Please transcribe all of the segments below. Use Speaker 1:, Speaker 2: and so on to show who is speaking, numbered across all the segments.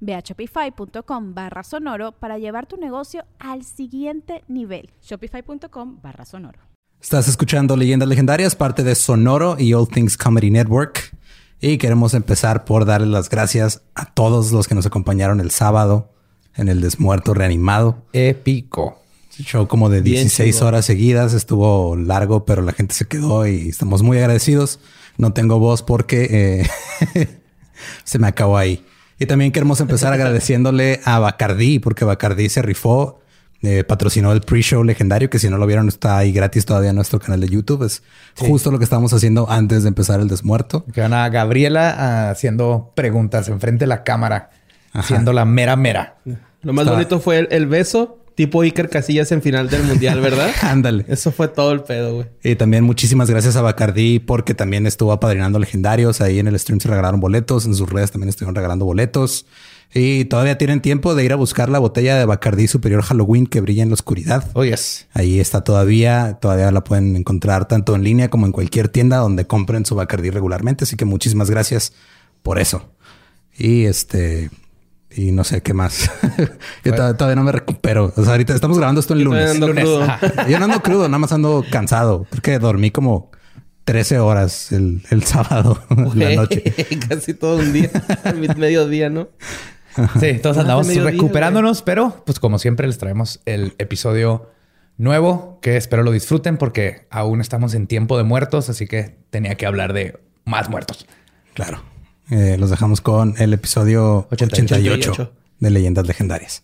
Speaker 1: Ve a shopify.com barra sonoro para llevar tu negocio al siguiente nivel.
Speaker 2: Shopify.com barra sonoro.
Speaker 3: Estás escuchando Leyendas Legendarias, parte de Sonoro y All Things Comedy Network. Y queremos empezar por darle las gracias a todos los que nos acompañaron el sábado en el Desmuerto Reanimado.
Speaker 4: Épico.
Speaker 3: Show como de 16 horas seguidas. Estuvo largo, pero la gente se quedó y estamos muy agradecidos. No tengo voz porque eh, se me acabó ahí. Y también queremos empezar agradeciéndole a Bacardi, porque Bacardi se rifó, eh, patrocinó el pre-show legendario, que si no lo vieron está ahí gratis todavía en nuestro canal de YouTube. Es justo lo que estábamos haciendo antes de empezar el desmuerto.
Speaker 4: Que van a Gabriela ah, haciendo preguntas enfrente de la cámara, haciendo la mera mera.
Speaker 5: Lo más bonito fue el beso Tipo Iker Casillas en final del mundial, ¿verdad?
Speaker 3: Ándale.
Speaker 5: Eso fue todo el pedo, güey.
Speaker 3: Y también muchísimas gracias a Bacardi porque también estuvo apadrinando legendarios. Ahí en el stream se regalaron boletos. En sus redes también estuvieron regalando boletos. Y todavía tienen tiempo de ir a buscar la botella de Bacardi Superior Halloween que brilla en la oscuridad.
Speaker 4: Oh, yes.
Speaker 3: Ahí está todavía. Todavía la pueden encontrar tanto en línea como en cualquier tienda donde compren su Bacardi regularmente. Así que muchísimas gracias por eso. Y este, y no sé qué más. Yo todavía no me recupero. O sea, ahorita estamos grabando esto el lunes. Yo no ando crudo, nada más ando cansado. Porque dormí como 13 horas el, sábado, la noche.
Speaker 5: Casi todo un día, mediodía, ¿no?
Speaker 4: Sí, todos andamos recuperándonos, pero pues como siempre les traemos el episodio nuevo que espero lo disfruten porque aún estamos en tiempo de muertos, así que tenía que hablar de más muertos.
Speaker 3: Claro. Eh, los dejamos con el episodio 88 de Leyendas Legendarias.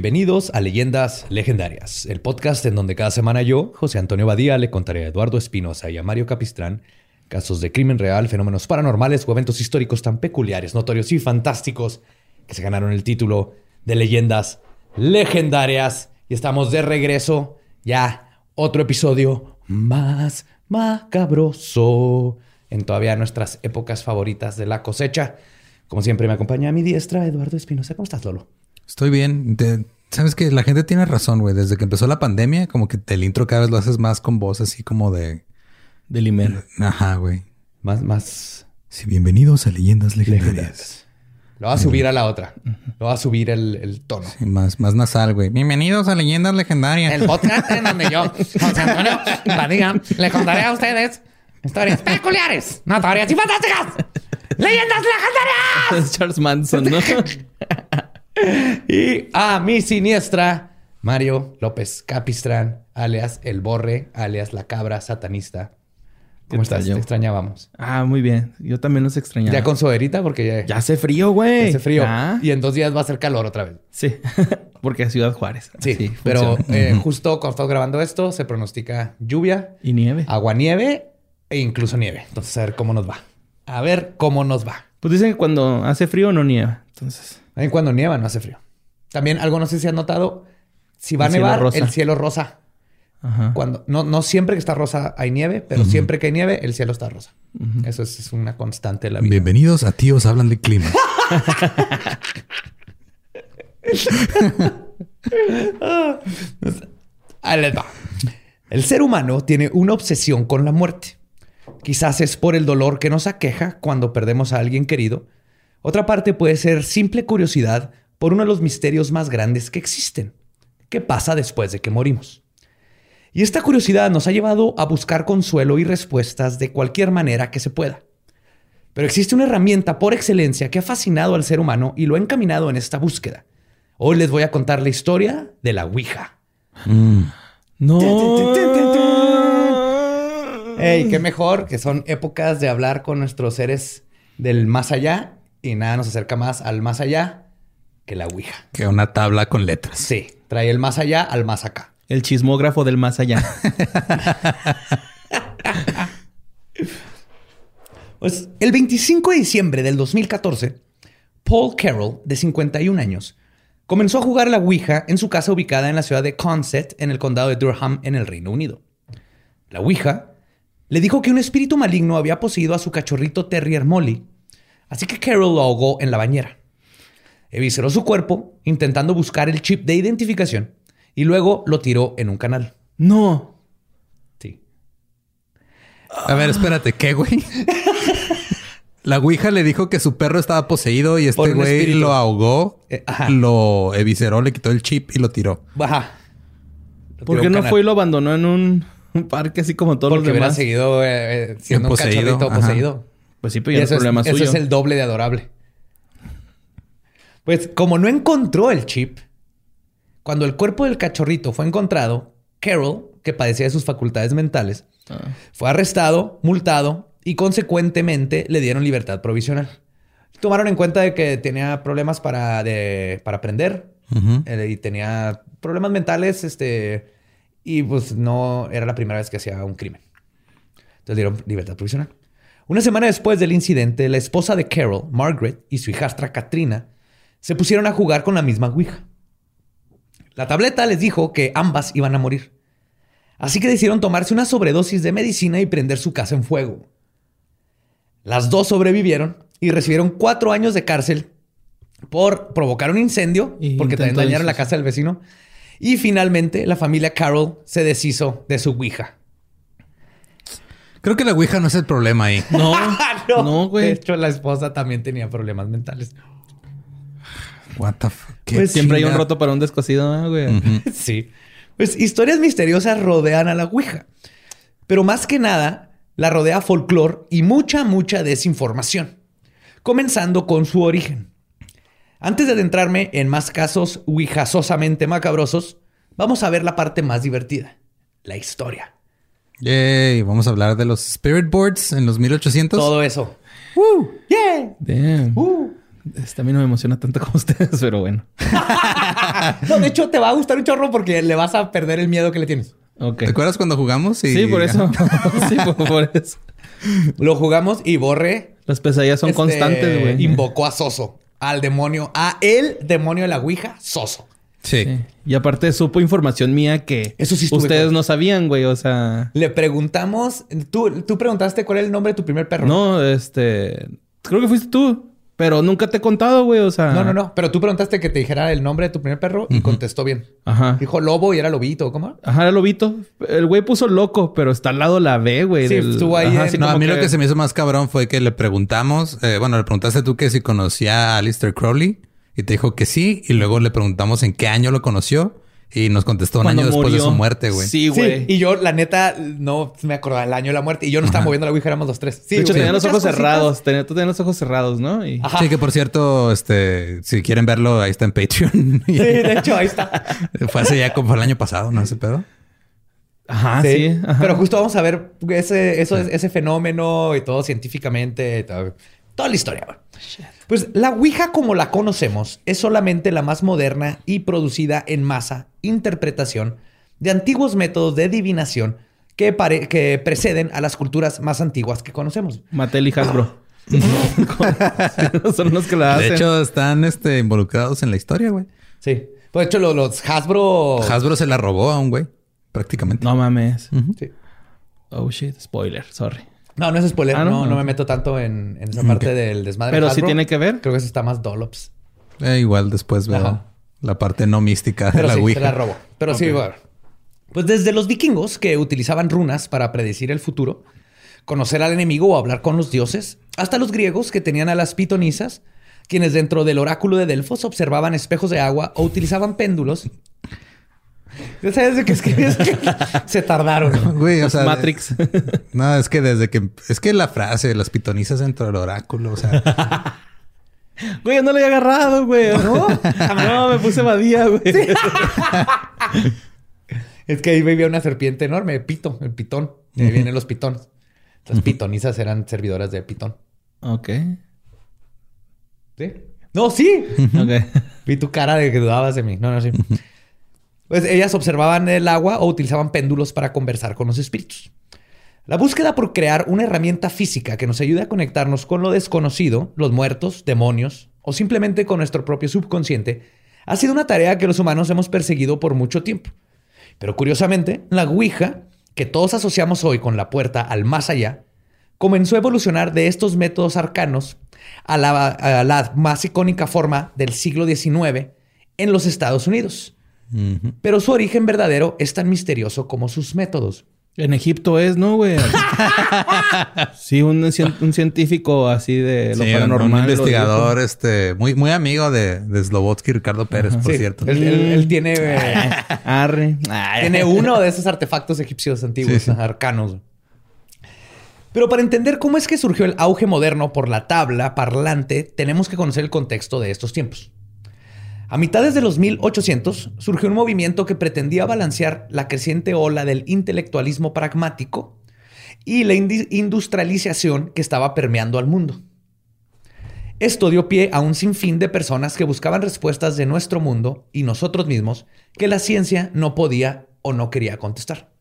Speaker 4: Bienvenidos a Leyendas Legendarias, el podcast en donde cada semana yo, José Antonio Badía, le contaré a Eduardo Espinosa y a Mario Capistrán casos de crimen real, fenómenos paranormales o eventos históricos tan peculiares, notorios y fantásticos que se ganaron el título de Leyendas Legendarias. Y estamos de regreso, ya otro episodio más macabroso en todavía nuestras épocas favoritas de la cosecha. Como siempre me acompaña a mi diestra Eduardo Espinosa. ¿Cómo estás, Lolo?
Speaker 3: Estoy bien. Sabes que la gente tiene razón, güey. Desde que empezó la pandemia, como que el intro cada vez lo haces más con voz así como de.
Speaker 5: De limer.
Speaker 3: Ajá, güey.
Speaker 4: Más, más.
Speaker 3: Sí, bienvenidos a Leyendas Legendarias.
Speaker 4: Lo va a subir a la otra. Lo va a subir el, tono.
Speaker 3: Sí, más, más nasal, güey. Bienvenidos a Leyendas Legendarias.
Speaker 4: El podcast en donde yo, José Antonio Badía, le contaré a ustedes historias peculiares, notorias y fantásticas. ¡Leyendas legendarias!
Speaker 5: Charles Manson, ¿no?
Speaker 4: y a mi siniestra, Mario López Capistrán, alias El Borre, alias La Cabra Satanista. ¿Cómo estás? Te extrañábamos.
Speaker 5: Ah, muy bien. Yo también los extrañaba.
Speaker 4: Ya con suerita porque ya...
Speaker 5: Ya hace frío, güey.
Speaker 4: Ya hace frío. Y en dos días va a ser calor otra vez.
Speaker 5: Sí. porque es Ciudad Juárez.
Speaker 4: Sí. pero eh, justo cuando estamos grabando esto, se pronostica lluvia.
Speaker 5: Y nieve.
Speaker 4: Agua nieve e incluso nieve. Entonces, a ver cómo nos va. A ver cómo nos va.
Speaker 5: Pues dicen que cuando hace frío no nieva. Entonces...
Speaker 4: También cuando nieva no hace frío. También algo no sé si has notado, si va a nevar, el cielo rosa. Cuando, no, no siempre que está rosa hay nieve, pero siempre que hay nieve, el cielo está rosa. Eso es, una constante de la vida.
Speaker 3: Bienvenidos a Tíos Hablan de Clima.
Speaker 4: El ser humano tiene una obsesión con la muerte. Quizás es por el dolor que nos aqueja cuando perdemos a alguien querido. Otra parte puede ser simple curiosidad por uno de los misterios más grandes que existen. ¿Qué pasa después de que morimos? Y esta curiosidad nos ha llevado a buscar consuelo y respuestas de cualquier manera que se pueda. Pero existe una herramienta por excelencia que ha fascinado al ser humano y lo ha encaminado en esta búsqueda. Hoy les voy a contar la historia de la Ouija.
Speaker 5: No.
Speaker 4: Ey, qué mejor que son épocas de hablar con nuestros seres del más allá y nada nos acerca más al más allá que la Ouija.
Speaker 3: Que una tabla con letras.
Speaker 4: Sí, trae el más allá al más acá.
Speaker 5: El chismógrafo del más allá.
Speaker 4: Pues el 25 de diciembre del 2014, Paul Carroll, de 51 años, comenzó a jugar la Ouija en su casa ubicada en la ciudad de Consett, en el condado de Durham, en el Reino Unido. La Ouija le dijo que un espíritu maligno había poseído a su cachorrito Terrier Molly, así que Carroll lo ahogó en la bañera. Evisceró su cuerpo, intentando buscar el chip de identificación, y luego lo tiró en un canal.
Speaker 5: No.
Speaker 4: Sí.
Speaker 3: A ver, espérate, ¿qué, güey? La Ouija le dijo que su perro estaba poseído y este güey
Speaker 4: espíritu.
Speaker 3: lo ahogó,
Speaker 4: Eh, ajá.
Speaker 3: lo evisceró, le quitó el chip y lo tiró.
Speaker 4: Baja. Lo
Speaker 5: ¿Por
Speaker 4: tiró
Speaker 5: qué no
Speaker 4: canal.
Speaker 5: fue y lo abandonó en un, un parque así como todos
Speaker 4: Porque
Speaker 5: los
Speaker 4: hubiera
Speaker 5: demás?
Speaker 4: seguido eh, eh, siendo un
Speaker 3: Poseído,
Speaker 4: cachorrito
Speaker 3: ajá.
Speaker 4: poseído.
Speaker 5: Pues sí, pero ya no es
Speaker 4: eso,
Speaker 5: problema
Speaker 4: eso
Speaker 5: suyo.
Speaker 4: es el doble de adorable. Pues como no encontró el chip, cuando el cuerpo del cachorrito fue encontrado, Carol, que padecía de sus facultades mentales,
Speaker 5: Ah.
Speaker 4: fue arrestado, multado y consecuentemente le dieron libertad provisional. Tomaron en cuenta de que tenía problemas para, de- para aprender eh, y tenía problemas mentales, este, y pues no era la primera vez que hacía un crimen. Entonces dieron libertad provisional. Una semana después del incidente, la esposa de Carol, Margaret, y su hijastra Katrina se pusieron a jugar con la misma Ouija. La tableta les dijo que ambas iban a morir. Así que decidieron tomarse una sobredosis de medicina y prender su casa en fuego. Las dos sobrevivieron y recibieron cuatro años de cárcel por provocar un incendio,
Speaker 5: Y
Speaker 4: porque también dañaron la casa del vecino. Y finalmente la familia Carroll se deshizo de su Ouija.
Speaker 3: Creo que la Ouija no es el problema ahí.
Speaker 5: No, no,
Speaker 4: De
Speaker 5: güey.
Speaker 4: hecho, la esposa también tenía problemas mentales.
Speaker 3: What the fuck? ¿Qué
Speaker 5: Pues siempre hay un roto para un descosido, ¿no, güey.
Speaker 3: Ujú.
Speaker 4: Sí. Pues historias misteriosas rodean a la Ouija. Pero más que nada, la rodea folclore y mucha, mucha desinformación. Comenzando con su origen. Antes de adentrarme en más casos ouijasosamente macabrosos, vamos a ver la parte más divertida. La historia.
Speaker 3: Yay, vamos a hablar de los Spirit Boards en los 1800.
Speaker 4: Todo eso. ¡Uh! ¡Yeah!
Speaker 5: Damn.
Speaker 4: ¡Uh!
Speaker 5: Este a mí no me emociona tanto como ustedes, pero bueno.
Speaker 4: No, de hecho, te va a gustar un chorro porque le vas a perder el miedo que le tienes.
Speaker 5: Ok.
Speaker 3: ¿Te acuerdas cuando jugamos? Y-
Speaker 5: Sí, por eso. sí, por, por eso.
Speaker 4: Lo jugamos y Borre
Speaker 5: Las pesadillas son
Speaker 4: este,
Speaker 5: constantes, güey.
Speaker 4: Invocó a Soso, al demonio, a el demonio de la Ouija, Soso.
Speaker 3: Sí.
Speaker 5: Sí. Y aparte supo información mía que
Speaker 4: Eso sí
Speaker 5: ustedes
Speaker 4: con-
Speaker 5: no sabían, güey. O sea,
Speaker 4: Le preguntamos, tú, tú preguntaste cuál era el nombre de tu primer perro.
Speaker 5: no, este, creo que fuiste tú, pero nunca te he contado, güey. O sea,
Speaker 4: no, no, no. Pero tú preguntaste que te dijera el nombre de tu primer perro y contestó bien.
Speaker 5: Ajá.
Speaker 4: Dijo lobo y era lobito, ¿cómo?
Speaker 5: Ajá, era lobito. El güey puso loco, pero está al lado la B, güey.
Speaker 4: Sí,
Speaker 5: del-
Speaker 4: estuvo ahí
Speaker 5: Ajá,
Speaker 4: en-
Speaker 5: así
Speaker 3: No, a mí lo que se me hizo más cabrón fue que le preguntamos, eh, bueno, le preguntaste tú que si conocía a Alistair Crowley y te dijo que sí, y luego le preguntamos en qué año lo conoció y nos contestó un
Speaker 5: cuando
Speaker 3: año después de su muerte, güey.
Speaker 5: Sí, güey.
Speaker 4: y yo, la neta, no me acordaba el año de la muerte y yo no estaba moviendo la Ouija, éramos los tres. Sí,
Speaker 5: de hecho, tenía los ojos
Speaker 4: cositas.
Speaker 5: cerrados. Tenía, tú tenías los ojos cerrados, ¿no? Y...
Speaker 3: Sí, que por cierto, este, si quieren verlo, ahí está en Patreon.
Speaker 4: Sí, de hecho, ahí está.
Speaker 3: fue hace ya como fue el año pasado, ¿no? Ese pedo.
Speaker 5: Ajá,
Speaker 4: Sí.
Speaker 5: Sí. ajá.
Speaker 4: Pero justo vamos a ver ese, eso, ese fenómeno y todo científicamente, todo- toda la historia. güey. Pues la Ouija como la conocemos es solamente la más moderna y producida en masa interpretación de antiguos métodos de adivinación que, pare- que preceden a las culturas más antiguas que conocemos.
Speaker 5: Mattel y Hasbro. Son los que la hacen.
Speaker 3: De hecho, están este, involucrados en la historia, güey.
Speaker 4: Sí. Pues de hecho, lo- los, Hasbro...
Speaker 3: Hasbro se la robó a un güey, prácticamente.
Speaker 5: no mames.
Speaker 4: Sí.
Speaker 5: Oh shit, spoiler, sorry.
Speaker 4: No, no es spoiler.
Speaker 5: Ah,
Speaker 4: no,
Speaker 5: ¿no?
Speaker 4: me meto tanto en, en esa parte del desmadre.
Speaker 5: Pero
Speaker 4: de
Speaker 5: sí
Speaker 4: Hasbro.
Speaker 5: tiene que ver.
Speaker 4: Creo que eso está más Dollops.
Speaker 3: Eh, igual después veo.
Speaker 4: Ajá.
Speaker 3: La parte no mística de
Speaker 4: Pero
Speaker 3: la
Speaker 4: sí,
Speaker 3: Ouija.
Speaker 4: se la robó. Pero sí, bueno. Pues desde los vikingos que utilizaban runas para predecir el futuro, conocer al enemigo o hablar con los dioses, hasta los griegos que tenían a las pitonisas, quienes dentro del oráculo de Delfos observaban espejos de agua o utilizaban péndulos. Ya sabes de qué escribes. Se tardaron.
Speaker 3: Güey, o sea,
Speaker 5: Matrix.
Speaker 3: No, es que desde que... Es que la frase, las pitonizas dentro del oráculo, o sea...
Speaker 5: Güey, yo no lo había agarrado, güey. No, no me puse badía, güey.
Speaker 4: Es que ahí vivía una serpiente enorme, pito, el pitón. De ahí vienen los pitones. Las pitonizas eran servidoras de pitón.
Speaker 5: Ok.
Speaker 4: ¿Sí? No, sí.
Speaker 5: Ok.
Speaker 4: Vi tu cara de que dudabas de mí. No, no, sí. Pues ellas observaban el agua o utilizaban péndulos para conversar con los espíritus. La búsqueda por crear una herramienta física que nos ayude a conectarnos con lo desconocido, los muertos, demonios o simplemente con nuestro propio subconsciente ha sido una tarea que los humanos hemos perseguido por mucho tiempo. Pero curiosamente, la Ouija, que todos asociamos hoy con la puerta al más allá, comenzó a evolucionar de estos métodos arcanos a la, a la más icónica forma del siglo XIX en los Estados Unidos. Pero su origen verdadero es tan misterioso como sus métodos.
Speaker 5: En Egipto es, ¿no, güey? sí, un, cien- un científico así de lo
Speaker 3: Sí,
Speaker 5: paranormal.
Speaker 3: un investigador, este, muy, muy amigo de, de Slobotsky, Ricardo Pérez, por
Speaker 4: Sí,
Speaker 3: cierto.
Speaker 4: Él, él- él tiene, eh,
Speaker 5: Arre.
Speaker 4: Tiene uno de esos artefactos egipcios antiguos,
Speaker 3: Sí, sí.
Speaker 4: arcanos. Pero para entender cómo es que surgió el auge moderno por la tabla parlante, tenemos que conocer el contexto de estos tiempos. A mitades de los 1800 surgió un movimiento que pretendía balancear la creciente ola del intelectualismo pragmático y la industrialización que estaba permeando al mundo. Esto dio pie a un sinfín de personas que buscaban respuestas de nuestro mundo y nosotros mismos que la ciencia no podía o no quería contestar.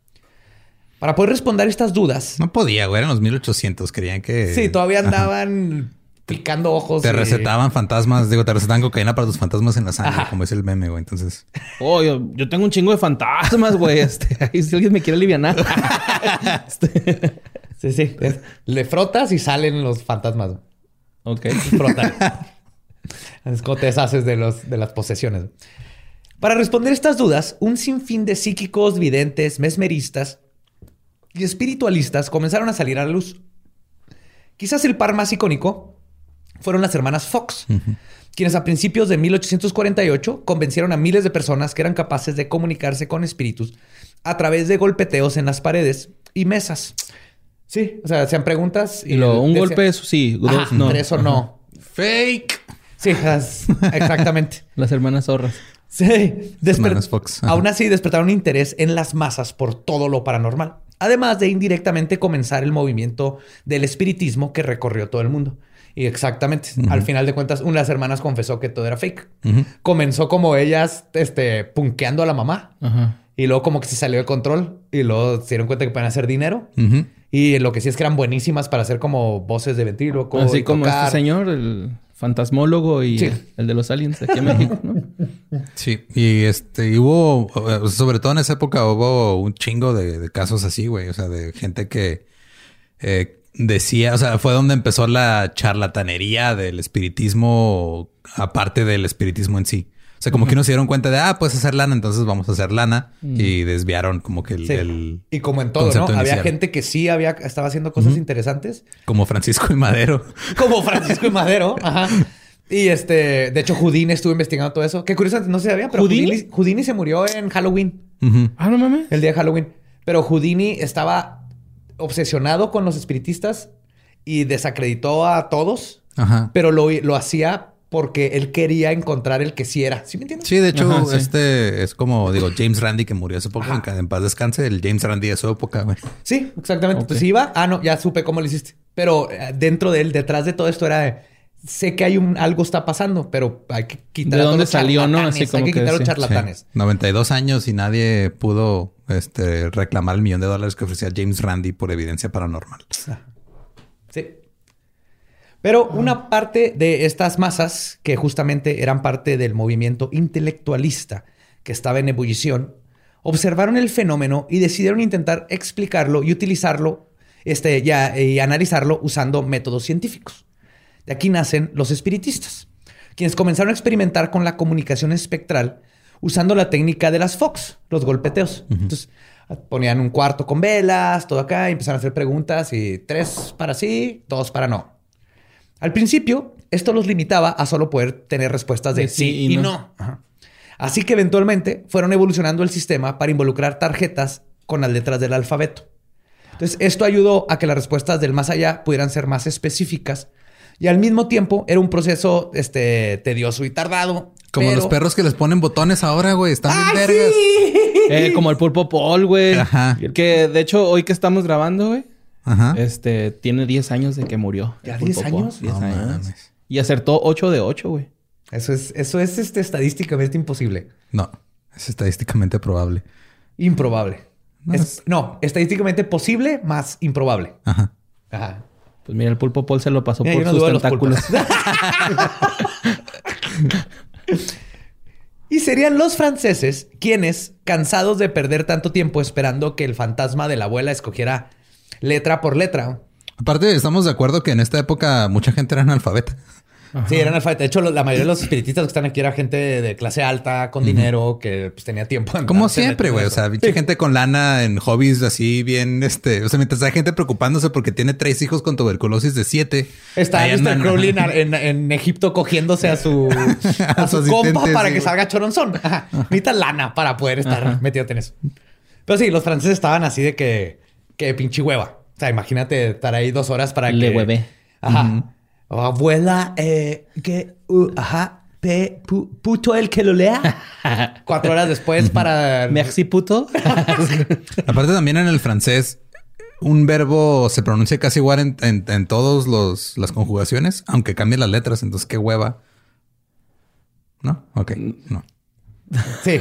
Speaker 4: Para poder responder estas dudas,
Speaker 3: No podía, güey. Eran los 1800. Creían que...
Speaker 4: sí, todavía andaban picando ojos.
Speaker 3: Te recetaban fantasmas. Digo, te recetaban cocaína para tus fantasmas en la sangre,
Speaker 4: Ajá.
Speaker 3: como es el meme, güey. Entonces...
Speaker 5: Oh, yo, yo tengo un chingo de fantasmas, güey. Este, ahí si alguien me quiere aliviar. Este,
Speaker 4: Sí, sí. Le frotas y salen los fantasmas.
Speaker 5: ok.
Speaker 4: Frotan. es como te deshaces de, los, de las posesiones. Para responder estas dudas, un sinfín de psíquicos, videntes, mesmeristas y espiritualistas comenzaron a salir a la luz. Quizás el par más icónico fueron las hermanas Fox, quienes a principios de 1848 convencieron a miles de personas que eran capaces de comunicarse con espíritus a través de golpeteos en las paredes y mesas. Sí, o sea, hacían preguntas
Speaker 5: Y luego, un
Speaker 4: decían-
Speaker 5: golpe, eso sí. Dos,
Speaker 4: Ajá,
Speaker 5: no.
Speaker 4: Tres o no.
Speaker 3: Fake.
Speaker 4: Sí, exactamente.
Speaker 5: Las hermanas zorras.
Speaker 4: Sí.
Speaker 3: Hermanas Fox. Ajá.
Speaker 4: Aún así, despertaron interés en las masas por todo lo paranormal. Además de indirectamente comenzar el movimiento del espiritismo que recorrió todo el mundo. Y exactamente, al final de cuentas, una de las hermanas confesó que todo era fake. Comenzó como ellas, este, punkeando a la mamá.
Speaker 5: Ajá.
Speaker 4: Y luego como que se salió de control. Y luego se dieron cuenta que pueden hacer dinero. Y lo que sí es que eran buenísimas para hacer como voces de ventríloco.
Speaker 5: Así
Speaker 4: y
Speaker 5: como
Speaker 4: tocar.
Speaker 5: este señor, el fantasmólogo y
Speaker 4: Sí.
Speaker 5: el de los aliens de aquí en México, ¿no?
Speaker 3: Sí, y este, y hubo, sobre todo en esa época, hubo un chingo de, de casos así, güey. O sea, de gente que eh, decía, o sea, fue donde empezó la charlatanería del espiritismo, aparte del espiritismo en sí. O sea, como que no se dieron cuenta de, ah, puedes hacer lana, entonces vamos a hacer lana. Y desviaron como que el,
Speaker 4: Sí.
Speaker 3: el-
Speaker 4: Y como en todo, ¿no? Había gente que sí había, estaba haciendo cosas interesantes.
Speaker 3: como Francisco y Madero.
Speaker 4: Como Francisco y Madero. Ajá. Y este, de hecho, Houdini estuvo investigando todo eso. Qué curioso, no se sabía, pero
Speaker 5: ¿Houdini?
Speaker 4: Houdini, Houdini se murió en Halloween.
Speaker 5: Ah, no mames.
Speaker 4: el día de Halloween. Pero Houdini estaba obsesionado con los espiritistas y desacreditó a todos,
Speaker 3: Ajá.
Speaker 4: pero lo, lo hacía porque él quería encontrar el que sí era. ¿Sí me entiendes?
Speaker 3: Sí, de hecho,
Speaker 5: Ajá, sí.
Speaker 3: este es como, digo, James Randy que murió hace poco, en, paz descanse, el James Randy de su época, güey.
Speaker 4: Sí, exactamente.
Speaker 5: Ok.
Speaker 4: Pues iba. Ah, no, ya supe cómo lo hiciste. Pero eh, dentro de él, detrás de todo esto era. Sé que hay un algo está pasando, pero hay que quitar
Speaker 5: ¿De
Speaker 4: a todos
Speaker 5: dónde
Speaker 4: los
Speaker 5: salió, no?
Speaker 4: charlatanes,
Speaker 5: Así como
Speaker 4: hay que
Speaker 5: que
Speaker 4: quitar a los charlatanes.
Speaker 3: Sí. 92 años y nadie pudo este, reclamar el millón de dólares que ofrecía James Randy por evidencia paranormal.
Speaker 4: Sí. Pero una parte de estas masas, que justamente eran parte del movimiento intelectualista que estaba en ebullición, observaron el fenómeno y decidieron intentar explicarlo y utilizarlo este, ya, y analizarlo usando métodos científicos. De aquí nacen los espiritistas. quienes comenzaron a experimentar con la comunicación espectral usando la técnica de las Fox, los golpeteos. Entonces ponían un cuarto con velas, todo acá, y empezaron a hacer preguntas y tres para sí, dos para no. Al principio, esto los limitaba a solo poder tener respuestas de, sí, y, no. Así que eventualmente fueron evolucionando el sistema para involucrar tarjetas con las letras del alfabeto. Entonces, esto ayudó a que las respuestas del más allá pudieran ser más específicas y al mismo tiempo era un proceso este, tedioso y tardado.
Speaker 3: Como los perros que les ponen botones ahora, güey. Están bien vergas.
Speaker 5: Eh, como el pulpo Paul, güey. Ajá. Que de hecho, hoy que estamos grabando, güey. Ajá. Este tiene 10 años de que murió.
Speaker 4: ¿Ya 10 años? 10 años.
Speaker 5: Y acertó 8 de 8, güey.
Speaker 4: Eso es, eso es este, estadísticamente imposible.
Speaker 3: No, es estadísticamente probable.
Speaker 4: Improbable. No, estadísticamente posible más improbable. Ajá.
Speaker 5: Ajá. Pues mira, el pulpo Paul se lo pasó por sus tentáculos.
Speaker 4: y serían los franceses quienes, cansados de perder tanto tiempo esperando que el fantasma de la abuela escogiera letra por letra.
Speaker 3: Aparte, estamos de acuerdo que en esta época mucha gente era analfabeta.
Speaker 4: Sí, eran alfabetas. De hecho, la mayoría de los espiritistas que están aquí era gente de, clase alta, con dinero, que pues, tenía tiempo.
Speaker 3: Como siempre, güey. O sea, gente con lana en hobbies así bien, este... O sea, mientras hay gente preocupándose porque tiene tres hijos con tuberculosis de siete.
Speaker 4: Está Mr. Crowley en, Egipto cogiéndose a su, a, su, compa para que salga choronzón. Necesita lana para poder estar metido en eso. Pero sí, los franceses estaban así de que... Que pinche hueva. O sea, imagínate estar ahí dos horas para
Speaker 5: Le que... Le hueve.
Speaker 4: Ajá abuela, eh, que, uh, ajá, pe, puto el que lo lea. Cuatro horas después para...
Speaker 5: Merci puto.
Speaker 3: Aparte también en el francés, un verbo se pronuncia casi igual en, en, en todas las conjugaciones, aunque cambien las letras. Entonces, qué hueva. ¿No? Ok, no.
Speaker 4: Sí,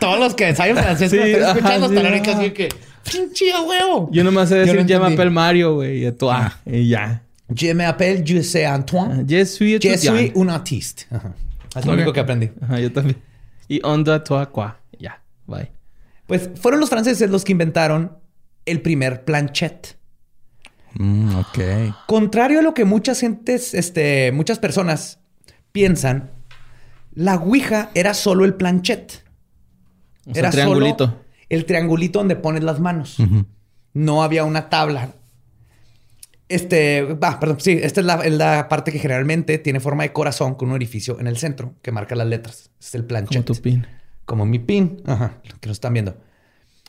Speaker 4: todos los que ensayan francés sí, están escuchando están así que... ¡Pinche huevo!
Speaker 5: Yo nomás sé decir llama pel Mario, güey. Y, ah. y ya.
Speaker 4: Je m'appelle José Antoine.
Speaker 5: Je suis
Speaker 4: Je suis un artiste. Es lo único que aprendí.
Speaker 5: Ajá, yo también. Y onda toi quoi. Ya, bye.
Speaker 4: Pues fueron los franceses los que inventaron el primer planchet.
Speaker 3: Mm, ok.
Speaker 4: Contrario a lo que muchas gentes, este, muchas personas piensan, la Ouija era solo el planchet.
Speaker 5: era triangulito. solo
Speaker 4: el triangulito donde pones las manos. No había una tabla. Este, va, perdón, sí, esta es la, parte que generalmente tiene forma de corazón con un orificio en el centro que marca las letras. es el planchet.
Speaker 5: Como tu pin.
Speaker 4: Como mi pin. Ajá, que lo están viendo.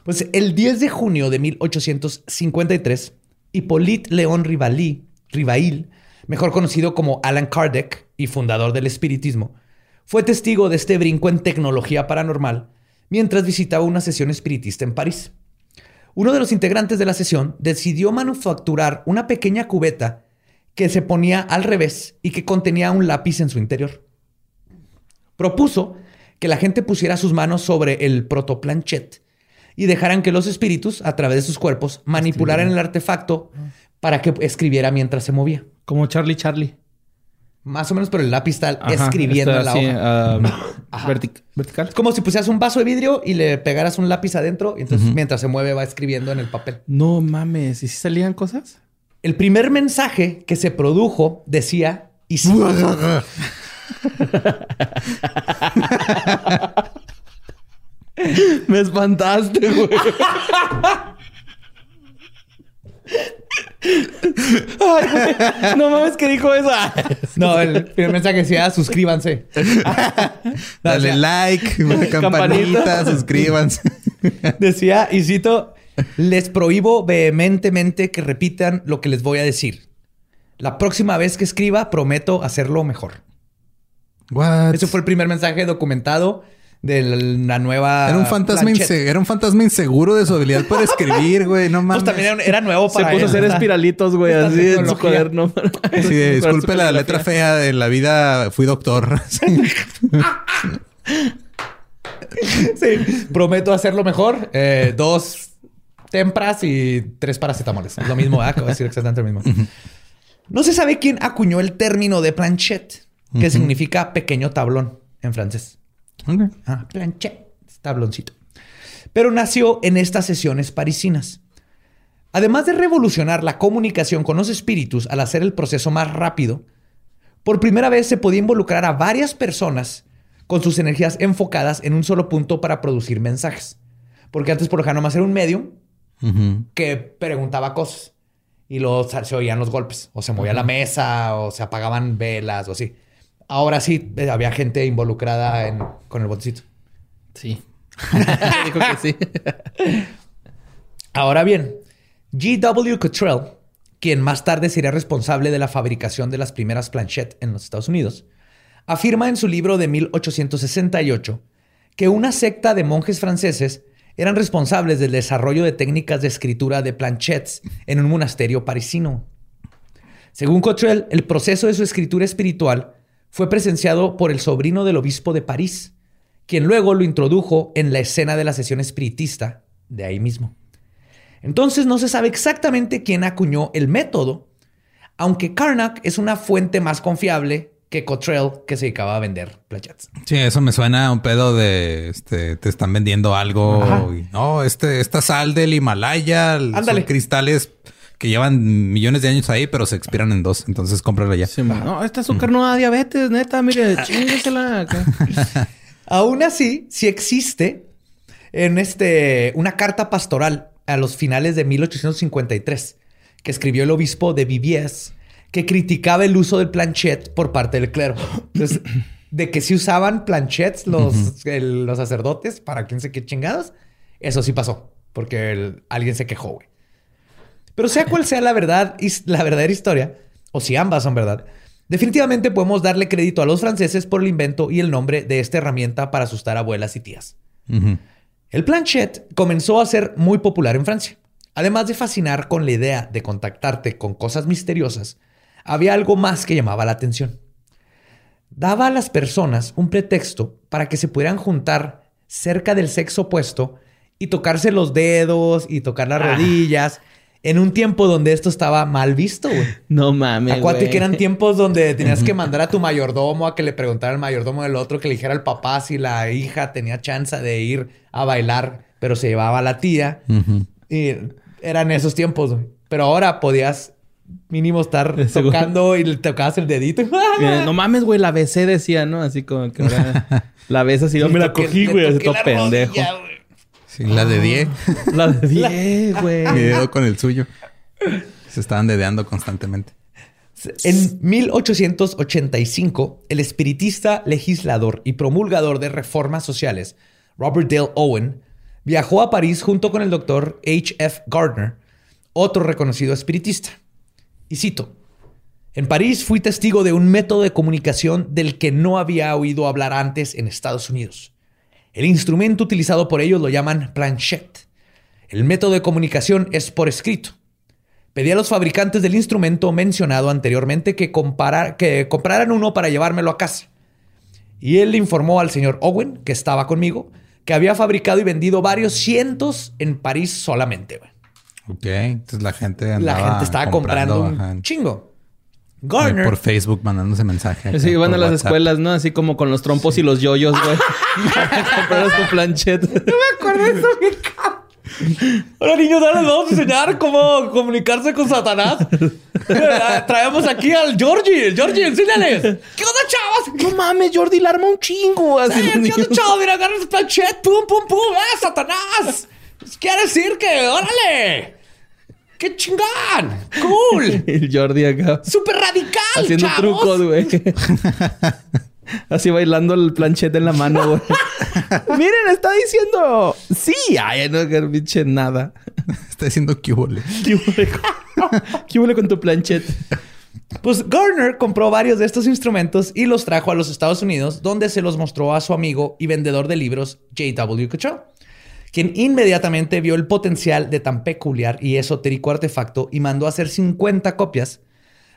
Speaker 4: Pues el 10 de junio de 1853, Hippolyte León Rivail, Rivail, mejor conocido como Alan Kardec y fundador del espiritismo, fue testigo de este brinco en tecnología paranormal mientras visitaba una sesión espiritista en París. Uno de los integrantes de la sesión decidió manufacturar una pequeña cubeta que se ponía al revés y que contenía un lápiz en su interior. Propuso que la gente pusiera sus manos sobre el protoplanchet y dejaran que los espíritus, a través de sus cuerpos, manipularan el artefacto para que escribiera mientras se movía.
Speaker 5: Como Charlie Charlie.
Speaker 4: Más o menos, pero el lápiz está escribiendo en la hoja.
Speaker 5: Um, vertical.
Speaker 4: como si pusieras un vaso de vidrio y le pegaras un lápiz adentro. Y entonces, mientras se mueve, va escribiendo en el papel.
Speaker 5: No mames. ¿Y si salían cosas?
Speaker 4: El primer mensaje que se produjo decía... Y si...
Speaker 5: Me espantaste, güey. no mames que dijo eso.
Speaker 4: no, el primer mensaje decía suscríbanse.
Speaker 3: Dale like, campanita, suscríbanse.
Speaker 4: decía, y cito, les prohíbo vehementemente que repitan lo que les voy a decir. La próxima vez que escriba, prometo hacerlo mejor.
Speaker 3: What?
Speaker 4: Ese fue el primer mensaje documentado de la nueva.
Speaker 3: Era un fantasma, era un fantasma inseguro de su habilidad para escribir, güey. No pues mames.
Speaker 4: Pues también era, nuevo para
Speaker 5: Se puso a hacer espiralitos, güey, así en su cuaderno.
Speaker 3: Sí, disculpe la letra fea de la vida. Fui doctor.
Speaker 4: sí, prometo hacerlo mejor. Eh, dos tempras y tres paracetamoles. Es lo mismo, ¿eh? acabo de decir exactamente lo mismo. No se sabe quién acuñó el término de planchette, que significa pequeño tablón en francés. Ah, planchet, tabloncito. Pero nació en estas sesiones parisinas. Además de revolucionar la comunicación con los espíritus al hacer el proceso más rápido, por primera vez se podía involucrar a varias personas con sus energías enfocadas en un solo punto para producir mensajes. Porque antes, por ejemplo, nomás era un medium que preguntaba cosas y luego se oían los golpes, o se movía la mesa, o se apagaban velas, o así. Ahora sí, eh, había gente involucrada con el botecito.
Speaker 5: Sí. Dijo que sí.
Speaker 4: Ahora bien, G.W. Cottrell, quien más tarde sería responsable de la fabricación de las primeras planchettes en los Estados Unidos, afirma en su libro de 1868 que una secta de monjes franceses eran responsables del desarrollo de técnicas de escritura de planchettes en un monasterio parisino. Según Cottrell, el proceso de su escritura espiritual fue presenciado por el sobrino del obispo de París, quien luego lo introdujo en la escena de la sesión espiritista de ahí mismo. Entonces no se sabe exactamente quién acuñó el método, aunque Karnak es una fuente más confiable que Cottrell, que se dedicaba a vender planchettes.
Speaker 3: Sí, eso me suena a un pedo de este, te están vendiendo algo. no, este, esta sal del Himalaya, son cristales que llevan millones de años ahí, pero se expiran en dos. Entonces cómprala ya.
Speaker 5: no, este azúcar no da diabetes, neta. Mire, chinguesela.
Speaker 4: Aún así, si existe en este una carta pastoral a los finales de 1853 que escribió el obispo de Viviers que criticaba el uso del planchet por parte del clero. Entonces, de que si usaban planchets los, los sacerdotes para quién sé qué chingados, eso sí pasó, porque alguien se quejó, güey. Pero sea cual sea la verdad la verdadera historia, o si ambas son verdad, definitivamente podemos darle crédito a los franceses por el invento y el nombre de esta herramienta para asustar a abuelas y tías. El planchet comenzó a ser muy popular en Francia. Además de fascinar con la idea de contactarte con cosas misteriosas, había algo más que llamaba la atención. Daba a las personas un pretexto para que se pudieran juntar cerca del sexo opuesto y tocarse los dedos y tocar las ah. rodillas en un tiempo donde esto estaba mal visto, güey.
Speaker 5: No mames.
Speaker 4: Acuérdate que eran tiempos donde tenías que mandar a tu mayordomo a que le preguntara al mayordomo del otro, que le dijera al papá si la hija tenía chance de ir a bailar, pero se llevaba a la tía. Y eran esos tiempos, güey. Pero ahora podías mínimo estar tocando y le tocabas el dedito.
Speaker 5: no mames, güey, la besé, decía, ¿no? Así como que la besas así, yo me la cogí, güey, así todo pendejo.
Speaker 3: Sí, la de 10.
Speaker 5: La de 10, güey.
Speaker 3: Mi dedo con el suyo. Se estaban dedeando constantemente.
Speaker 4: En 1885, el espiritista, legislador y promulgador de reformas sociales, Robert Dale Owen, viajó a París junto con el doctor H. F. Gardner, otro reconocido espiritista. Y cito, en París fui testigo de un método de comunicación del que no había oído hablar antes en Estados Unidos. El instrumento utilizado por ellos lo llaman planchette. El método de comunicación es por escrito. Pedí a los fabricantes del instrumento mencionado anteriormente que, que compraran uno para llevármelo a casa. Y él le informó al señor Owen, que estaba conmigo, que había fabricado y vendido varios cientos en París solamente.
Speaker 3: Ok, entonces la gente andaba
Speaker 4: La gente estaba comprando, un chingo.
Speaker 3: Garner. Por Facebook mandándose mensajes.
Speaker 5: Sí, van a las escuelas, ¿no? Así como con los trompos y los yoyos, güey. comprar su planchette.
Speaker 4: No me acuerdo de eso, mi Hola, niños, ahora les vamos a enseñar cómo comunicarse con Satanás. Traemos aquí al Georgie. Georgie, enséñales. ¿Qué onda, chavos?
Speaker 5: No mames, Jordi la arma un chingo.
Speaker 4: Así ¿Qué onda, chavos? Mira, agarra su planchette. Pum, pum, pum. ¡Ah, Satanás! Quiere decir que, órale. ¡Qué chingón! ¡Cool!
Speaker 5: El Jordi acá.
Speaker 4: ¡Súper radical!
Speaker 5: Haciendo trucos, güey. Así bailando el planchete en la mano, güey. Miren, está diciendo sí. Ay, no, que pinche nada.
Speaker 3: Está diciendo que huele.
Speaker 5: ¿Qué huele con tu planchete?
Speaker 4: Pues Garner compró varios de estos instrumentos y los trajo a los Estados Unidos, donde se los mostró a su amigo y vendedor de libros, J.W. Cottrell quien inmediatamente vio el potencial de tan peculiar y esotérico artefacto y mandó a hacer 50 copias,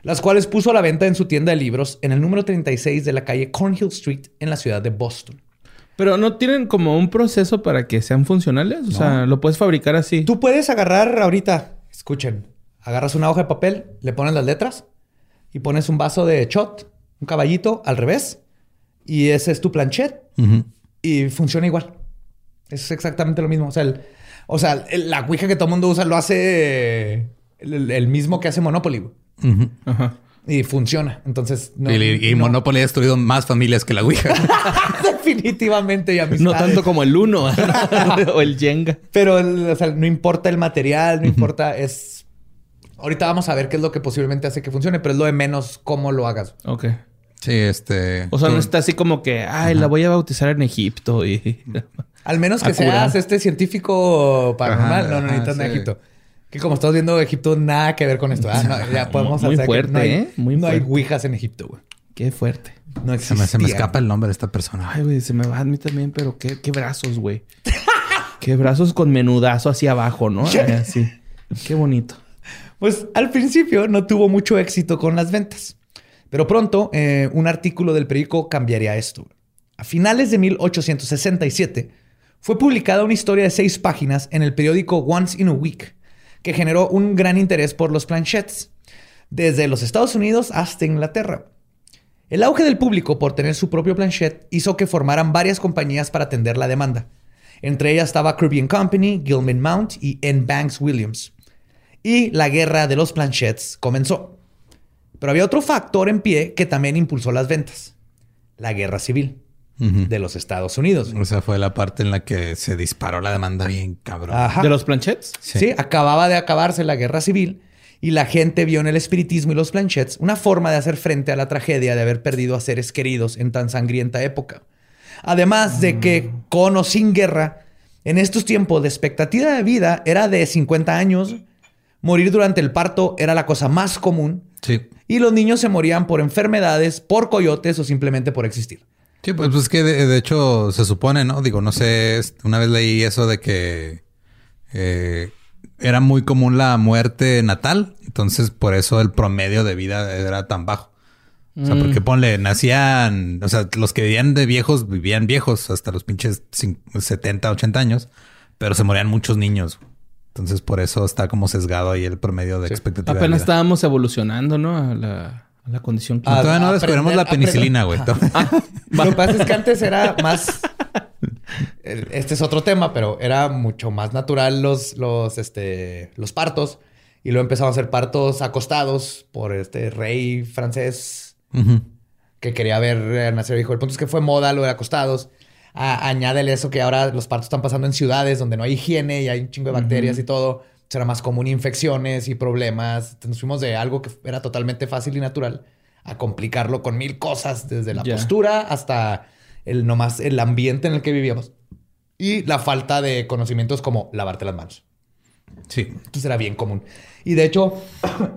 Speaker 4: las cuales puso a la venta en su tienda de libros en el número 36 de la calle Cornhill Street en la ciudad de Boston.
Speaker 5: Pero no tienen como un proceso para que sean funcionales, o sea, lo puedes fabricar así.
Speaker 4: Tú puedes agarrar ahorita, escuchen, agarras una hoja de papel, le pones las letras y pones un vaso de shot, un caballito al revés y ese es tu planchet y funciona igual. Es exactamente lo mismo. O sea, o sea la Ouija que todo el mundo usa lo hace el, mismo que hace Monopoly. Y funciona. Entonces, no,
Speaker 3: y, y
Speaker 4: no-
Speaker 3: Monopoly ha destruido más familias que la Ouija.
Speaker 4: definitivamente y amistades.
Speaker 5: No tanto como el uno o el Jenga.
Speaker 4: Pero o sea, no importa el material, no importa, es... Ahorita vamos a ver qué es lo que posiblemente hace que funcione, pero es lo de menos cómo lo hagas.
Speaker 5: Ok.
Speaker 3: sí, este.
Speaker 5: O sea, no está así como que, ay, la voy a bautizar en Egipto y...
Speaker 4: Al menos que seas este científico paranormal.
Speaker 3: Ajá,
Speaker 4: no, no necesitas
Speaker 3: sí.
Speaker 4: Egipto. Que como estamos viendo, Egipto nada que ver con esto. Ah, no, ya podemos
Speaker 5: Muy
Speaker 4: hacer que
Speaker 5: fuerte,
Speaker 4: no hay,
Speaker 5: ¿eh? Muy
Speaker 4: no hay ouijas en Egipto, güey.
Speaker 5: Qué fuerte.
Speaker 4: No
Speaker 3: Se me, se me escapa el nombre de esta persona.
Speaker 5: Ay, güey, se me va a mí también, pero qué, qué brazos, güey. qué brazos con menudazo hacia abajo, ¿no? Así. Qué bonito.
Speaker 4: Pues al principio no tuvo mucho éxito con las ventas. Pero pronto eh, un artículo del periódico cambiaría esto. A finales de 1867 fue publicada una historia de seis páginas en el periódico Once in a Week que generó un gran interés por los planchettes, desde los Estados Unidos hasta Inglaterra. El auge del público por tener su propio planchet hizo que formaran varias compañías para atender la demanda. Entre ellas estaba and Company, Gilman Mount y N. Banks Williams. Y la guerra de los planchets comenzó. Pero había otro factor en pie que también impulsó las ventas. La guerra civil De los Estados Unidos.
Speaker 3: O sea, fue la parte en la que se disparó la demanda bien cabrón.
Speaker 4: Ajá.
Speaker 5: ¿De los planchets?
Speaker 4: Sí. acababa de acabarse la guerra civil y la gente vio en el espiritismo y los planchets una forma de hacer frente a la tragedia de haber perdido a seres queridos en tan sangrienta época. Además de que, con o sin guerra, en estos tiempos la expectativa de vida era de 50 años, morir durante el parto era la cosa más común
Speaker 3: Sí.
Speaker 4: y los niños se morían por enfermedades, por coyotes o simplemente por existir.
Speaker 3: Sí, pues, pues que de, de hecho se supone, ¿no? Digo, no sé, una vez leí eso de que eh, era muy común la muerte natal, entonces por eso el promedio de vida era tan bajo. O sea, porque ponle, nacían, o sea, los que vivían de viejos vivían viejos hasta los pinches cin- 70, 80 años, pero se morían muchos niños. Entonces por eso está como sesgado ahí el promedio de expectativa. de
Speaker 5: Apenas
Speaker 3: vida.
Speaker 5: estábamos evolucionando, ¿no? A la, la condición
Speaker 4: Ah,
Speaker 3: todavía no descubrimos la penicilina, güey.
Speaker 4: Lo que pasa es que antes era más. Este es otro tema, pero era mucho más natural los, los, este, los partos. Y luego empezaron a hacer partos acostados por este rey francés que quería ver nacer hijo. El punto es que fue moda lo de acostados. A- añádele eso que ahora los partos están pasando en ciudades donde no hay higiene y hay un chingo de bacterias y todo. Será más común infecciones y problemas. Nos fuimos de algo que era totalmente fácil y natural a complicarlo con mil cosas, desde la postura hasta el nomás el ambiente en el que vivíamos. Y la falta de conocimientos como lavarte las manos.
Speaker 3: Sí.
Speaker 4: Entonces era bien común. Y de hecho,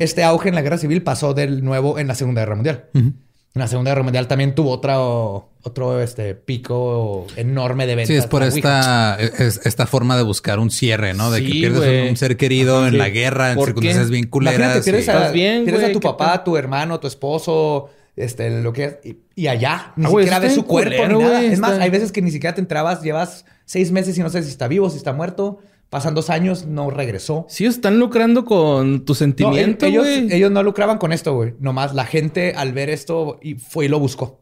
Speaker 4: este auge en la guerra civil pasó del nuevo en la Segunda Guerra Mundial.
Speaker 3: Ujú.
Speaker 4: En la Segunda Guerra Mundial también tuvo otro, otro este, pico enorme de ventas.
Speaker 3: Sí, es por esta, es- esta forma de buscar un cierre, ¿no? De que
Speaker 5: Sí,
Speaker 3: pierdes
Speaker 5: güey.
Speaker 3: un, ser querido en
Speaker 5: Sí.
Speaker 3: la guerra, en
Speaker 5: ¿Por
Speaker 3: circunstancias
Speaker 5: qué?
Speaker 3: bien culeras.
Speaker 4: tienes,
Speaker 3: y-
Speaker 4: a, tienes a tu
Speaker 5: ¿qué
Speaker 4: papá,
Speaker 5: tal?
Speaker 4: tu hermano, tu esposo, este, lo que es, y, y allá ni
Speaker 5: Ah, güey,
Speaker 4: siquiera ves su cuerpo
Speaker 5: culero,
Speaker 4: ni nada. Es más, hay veces que ni siquiera te entrabas, llevas seis meses y no sabes si está vivo, si está muerto. Pasan dos años, no regresó.
Speaker 5: Sí, están lucrando con tu
Speaker 4: No,
Speaker 5: sentimiento,
Speaker 4: ellos, ellos no lucraban con esto, güey. Nomás la gente al ver esto y fue y lo buscó.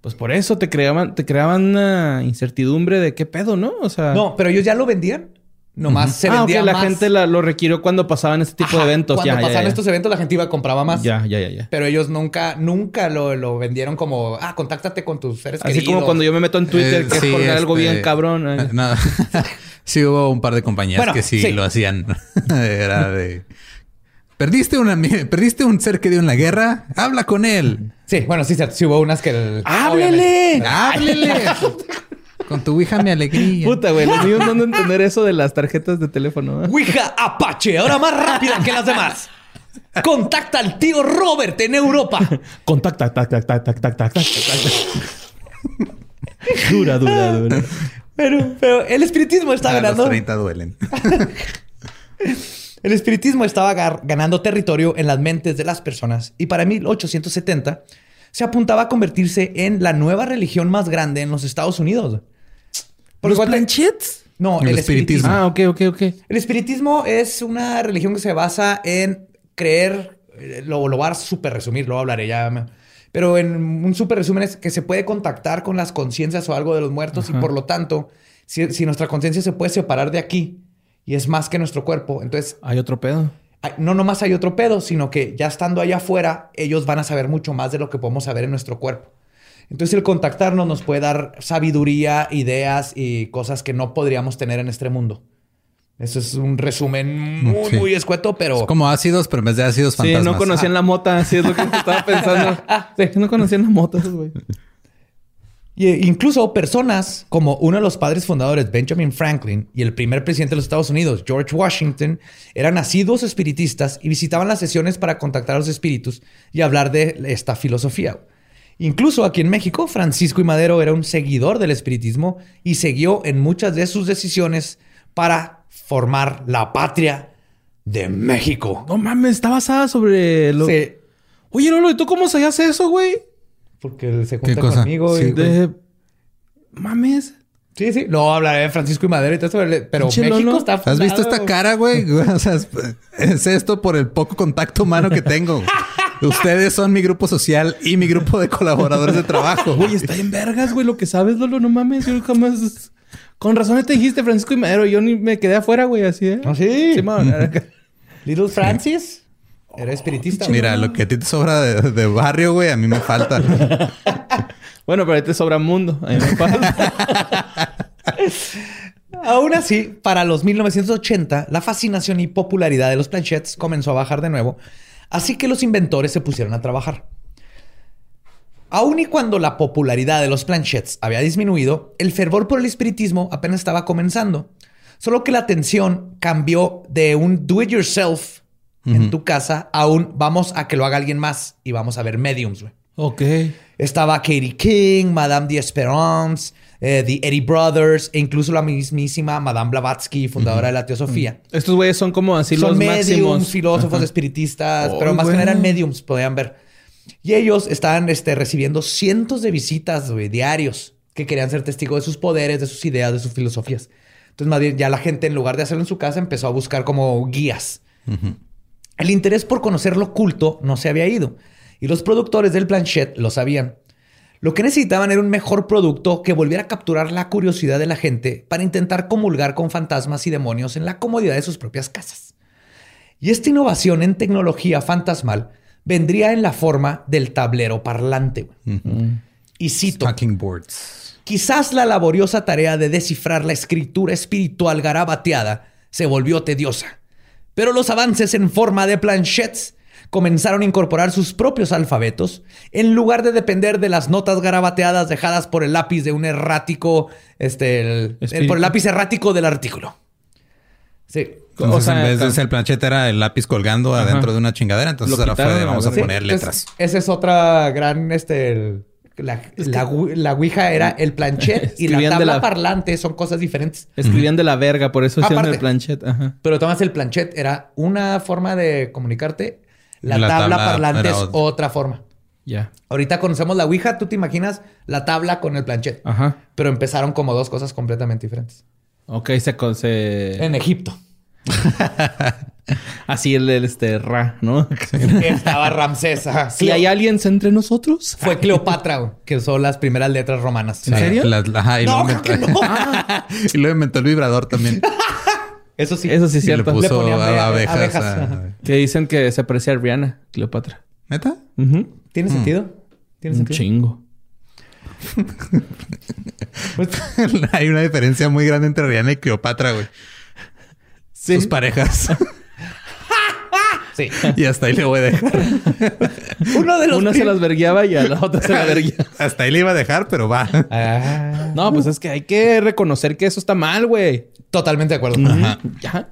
Speaker 5: Pues por eso te creaban, te creaban una incertidumbre de qué pedo, ¿no? O sea.
Speaker 4: No, pero ellos ya lo vendían. Nomás se
Speaker 5: ah,
Speaker 4: vendía
Speaker 5: la
Speaker 4: más.
Speaker 5: gente la- lo requirió cuando pasaban este tipo
Speaker 4: Ajá,
Speaker 5: de eventos.
Speaker 4: Cuando
Speaker 5: ya,
Speaker 4: pasaban
Speaker 5: ya.
Speaker 4: estos eventos, la gente iba y compraba más.
Speaker 5: Ya, ya, ya, ya.
Speaker 4: Pero ellos nunca, nunca lo, lo vendieron como, ah, contáctate con tus seres
Speaker 5: Así
Speaker 4: queridos.
Speaker 5: como cuando yo me meto en Twitter,
Speaker 3: Eh,
Speaker 5: que
Speaker 3: sí,
Speaker 5: es colgar algo
Speaker 3: este,
Speaker 5: bien cabrón. ay.
Speaker 3: No. sí hubo un par de compañías
Speaker 4: Bueno,
Speaker 3: que sí,
Speaker 4: sí.
Speaker 3: lo hacían. Era de... ¿Perdiste, una, ¿Perdiste un ser querido en la guerra? Habla con él.
Speaker 4: Sí, bueno, sí, sí, sí hubo unas que... el-
Speaker 5: ¡Háblele!
Speaker 4: obviamente.
Speaker 3: ¡Háblele! Con tu Ouija mi alegría.
Speaker 5: Puta, güey. Los niños van a entender eso de las tarjetas de teléfono.
Speaker 4: Ouija Apache, ahora más rápida que las demás. Contacta al tío Robert en Europa.
Speaker 5: Contacta, tac, tac, tac, tac, dura, dura, dura.
Speaker 4: Pero, pero el espiritismo está
Speaker 3: ah,
Speaker 4: ganando.
Speaker 3: Los 30 duelen.
Speaker 4: el espiritismo estaba ganando territorio en las mentes de las personas y para 1870 se apuntaba a convertirse en la nueva religión más grande en los Estados Unidos. Por
Speaker 5: ¿Los planchets?
Speaker 4: No,
Speaker 3: El
Speaker 4: el,
Speaker 3: espiritismo.
Speaker 4: espiritismo.
Speaker 5: Ah, ok, ok, ok.
Speaker 4: El espiritismo es una religión que se basa en creer, eh, lo, lo voy a súper resumir, lo hablaré ya, me- pero en un súper resumen es que se puede contactar con las conciencias o algo de los muertos y por lo tanto, si, si nuestra conciencia se puede separar de aquí y es más que nuestro cuerpo, entonces
Speaker 5: Hay otro pedo.
Speaker 4: hay- no nomás hay otro pedo, sino que ya estando allá afuera, ellos van a saber mucho más de lo que podemos saber en nuestro cuerpo. Entonces el contactarnos nos puede dar sabiduría, ideas y cosas que no podríamos tener en este mundo. Eso es un resumen muy,
Speaker 3: Sí.
Speaker 4: muy escueto, pero...
Speaker 3: Es como ácidos, pero en vez de ácidos
Speaker 5: Sí,
Speaker 3: fantasmas.
Speaker 5: no conocían la mota. Así es lo que estaba pensando. Sí, no conocían la mota, güey.
Speaker 4: Y, eh, incluso personas como uno de los padres fundadores, Benjamin Franklin, y el primer presidente de los Estados Unidos, George Washington, eran asiduos espiritistas y visitaban las sesiones para contactar a los espíritus y hablar de esta filosofía. Incluso aquí en México, Francisco y Madero era un seguidor del espiritismo y siguió en muchas de sus decisiones para formar la patria de México.
Speaker 5: No mames, está basada sobre lo...
Speaker 4: Sí,
Speaker 5: Oye, Lolo, ¿y tú cómo sabías eso, güey?
Speaker 4: porque se junta conmigo. y-
Speaker 3: Sí,
Speaker 5: De... Mames.
Speaker 4: Sí, sí. No hablaré de Francisco y Madero y todo eso, pero
Speaker 5: Pinche
Speaker 4: México
Speaker 5: Lolo.
Speaker 4: está
Speaker 3: ¿Has visto esta cara, güey? O sea, es, es esto por el poco contacto humano que tengo. Ustedes son mi grupo social y mi grupo de colaboradores de trabajo.
Speaker 5: Güey, está en vergas, güey, lo que sabes, Lolo. No mames, yo jamás... Con razón te dijiste Francisco y Madero. Yo ni me quedé afuera, güey, así, ¿eh?
Speaker 4: ¿Ah, sí?
Speaker 5: Acá.
Speaker 4: Little Francis era espiritista.
Speaker 3: Mira, lo que a ti te sobra de, de barrio, güey, a mí me falta.
Speaker 5: Bueno, pero ahí te sobra mundo. A mí me falta.
Speaker 4: Aún así, para los 1980, la fascinación y popularidad de los planchettes comenzó a bajar de nuevo, así que los inventores se pusieron a trabajar. Aún y cuando la popularidad de los planchettes había disminuido, el fervor por el espiritismo apenas estaba comenzando. Solo que la atención cambió de un do it yourself en tu casa a un vamos a que lo haga alguien más y vamos a ver mediums, güey.
Speaker 5: ok.
Speaker 4: Estaba Katie King, Madame d'Esperance, eh, The Eddie Brothers e incluso la mismísima Madame Blavatsky, fundadora de la Teosofía.
Speaker 5: Estos güeyes son como así
Speaker 4: Son
Speaker 5: los
Speaker 4: mediums,
Speaker 5: máximos.
Speaker 4: filósofos, espiritistas,
Speaker 5: Oh,
Speaker 4: pero más
Speaker 5: güey.
Speaker 4: que eran mediums, podían ver. Y ellos estaban este, recibiendo cientos de visitas güey, diarios que querían ser testigos de sus poderes, de sus ideas, de sus filosofías. Entonces, más bien, ya la gente, en lugar de hacerlo en su casa, empezó a buscar como guías. El interés por conocer lo oculto no se había ido y los productores del planchet lo sabían. Lo que necesitaban era un mejor producto que volviera a capturar la curiosidad de la gente para intentar comulgar con fantasmas y demonios en la comodidad de sus propias casas. Y esta innovación en tecnología fantasmal vendría en la forma del tablero parlante. Y cito,
Speaker 3: boards.
Speaker 4: Quizás la laboriosa tarea de descifrar la escritura espiritual garabateada se volvió tediosa, pero los avances en forma de planchettes comenzaron a incorporar sus propios alfabetos en lugar de depender de las notas garabateadas dejadas por el lápiz de un errático, este, el- el-
Speaker 5: Espíritu.
Speaker 4: por el lápiz errático del artículo. Sí.
Speaker 3: Entonces,
Speaker 5: O sea,
Speaker 3: en vez de ser el planchete era el lápiz colgando
Speaker 5: Ajá.
Speaker 3: adentro de una chingadera, entonces ahora fue de vamos a poner
Speaker 4: Sí,
Speaker 3: letras.
Speaker 4: entonces, esa es otra gran, este, el- la, la, ou- la ouija era el planchet y la
Speaker 5: de
Speaker 4: tabla
Speaker 5: la-
Speaker 4: parlante son cosas diferentes.
Speaker 5: Escribían de la verga, por eso hicieron
Speaker 4: Aparte.
Speaker 5: el planchet. Ajá.
Speaker 4: Pero tomas el planchet, era una forma de comunicarte. La,
Speaker 3: La
Speaker 4: tabla,
Speaker 3: tabla
Speaker 4: parlante es
Speaker 3: otra.
Speaker 4: otra forma.
Speaker 5: Ya.
Speaker 4: Ahorita conocemos la Ouija, tú te imaginas la tabla con el planchet.
Speaker 5: Ajá.
Speaker 4: Pero empezaron como dos cosas completamente diferentes.
Speaker 5: Ok, se... se...
Speaker 4: En Egipto.
Speaker 5: Así el, el, este Ra, ¿no?
Speaker 4: Estaba Ramsés. ajá.
Speaker 5: Si hay alguien entre nosotros.
Speaker 4: Fue Cleopatra, que usó las primeras letras romanas.
Speaker 5: ¿En serio?
Speaker 3: La- la- ajá, y,
Speaker 4: No,
Speaker 3: luego inventó,
Speaker 4: que no.
Speaker 3: y luego inventó el vibrador también.
Speaker 4: Eso sí.
Speaker 5: Eso sí es
Speaker 3: y le
Speaker 5: cierto.
Speaker 3: puso
Speaker 4: Le abe-
Speaker 3: abejas.
Speaker 4: abejas,
Speaker 3: a-
Speaker 4: ajá.
Speaker 5: Que dicen que se parecía a Rihanna, Cleopatra.
Speaker 3: ¿Neta?
Speaker 4: ¿Tiene sentido? ¿Tiene
Speaker 5: Un
Speaker 4: sentido?
Speaker 5: chingo.
Speaker 3: Hay una diferencia muy grande entre Rihanna y Cleopatra, güey. Sus parejas.
Speaker 4: Sí.
Speaker 3: y hasta ahí le voy a dejar.
Speaker 4: Uno de los
Speaker 5: Una se las verguiaba y a la otra se la verguiaba.
Speaker 3: Hasta ahí le iba a dejar, pero va.
Speaker 4: Ah,
Speaker 5: No, pues es que hay que reconocer que eso está mal, güey.
Speaker 4: totalmente de acuerdo.
Speaker 3: Ajá.
Speaker 5: Ya.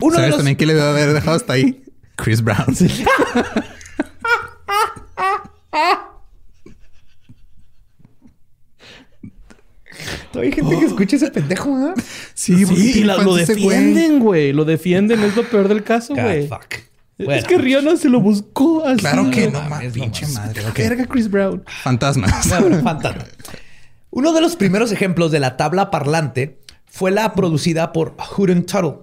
Speaker 4: Uno de
Speaker 3: ¿Sabes
Speaker 4: los...
Speaker 3: también quién le debe haber dejado hasta ahí? Chris Brown.
Speaker 4: Hay gente que escucha ese pendejo, ¿ah?
Speaker 3: Sí,
Speaker 5: Sí,
Speaker 3: ¿qué
Speaker 5: la-
Speaker 3: le
Speaker 5: lo defienden, güey. Lo defienden, es lo peor del caso, güey.
Speaker 4: fuck.
Speaker 5: Es que Rihanna se lo buscó así.
Speaker 3: Claro que no, mames, pinche madre. ok.
Speaker 5: Verga, Chris Brown.
Speaker 3: Fantasmas.
Speaker 4: No, bueno, fantasma. Uno de los primeros ejemplos de la tabla parlante fue la producida por Houghton Tuttle,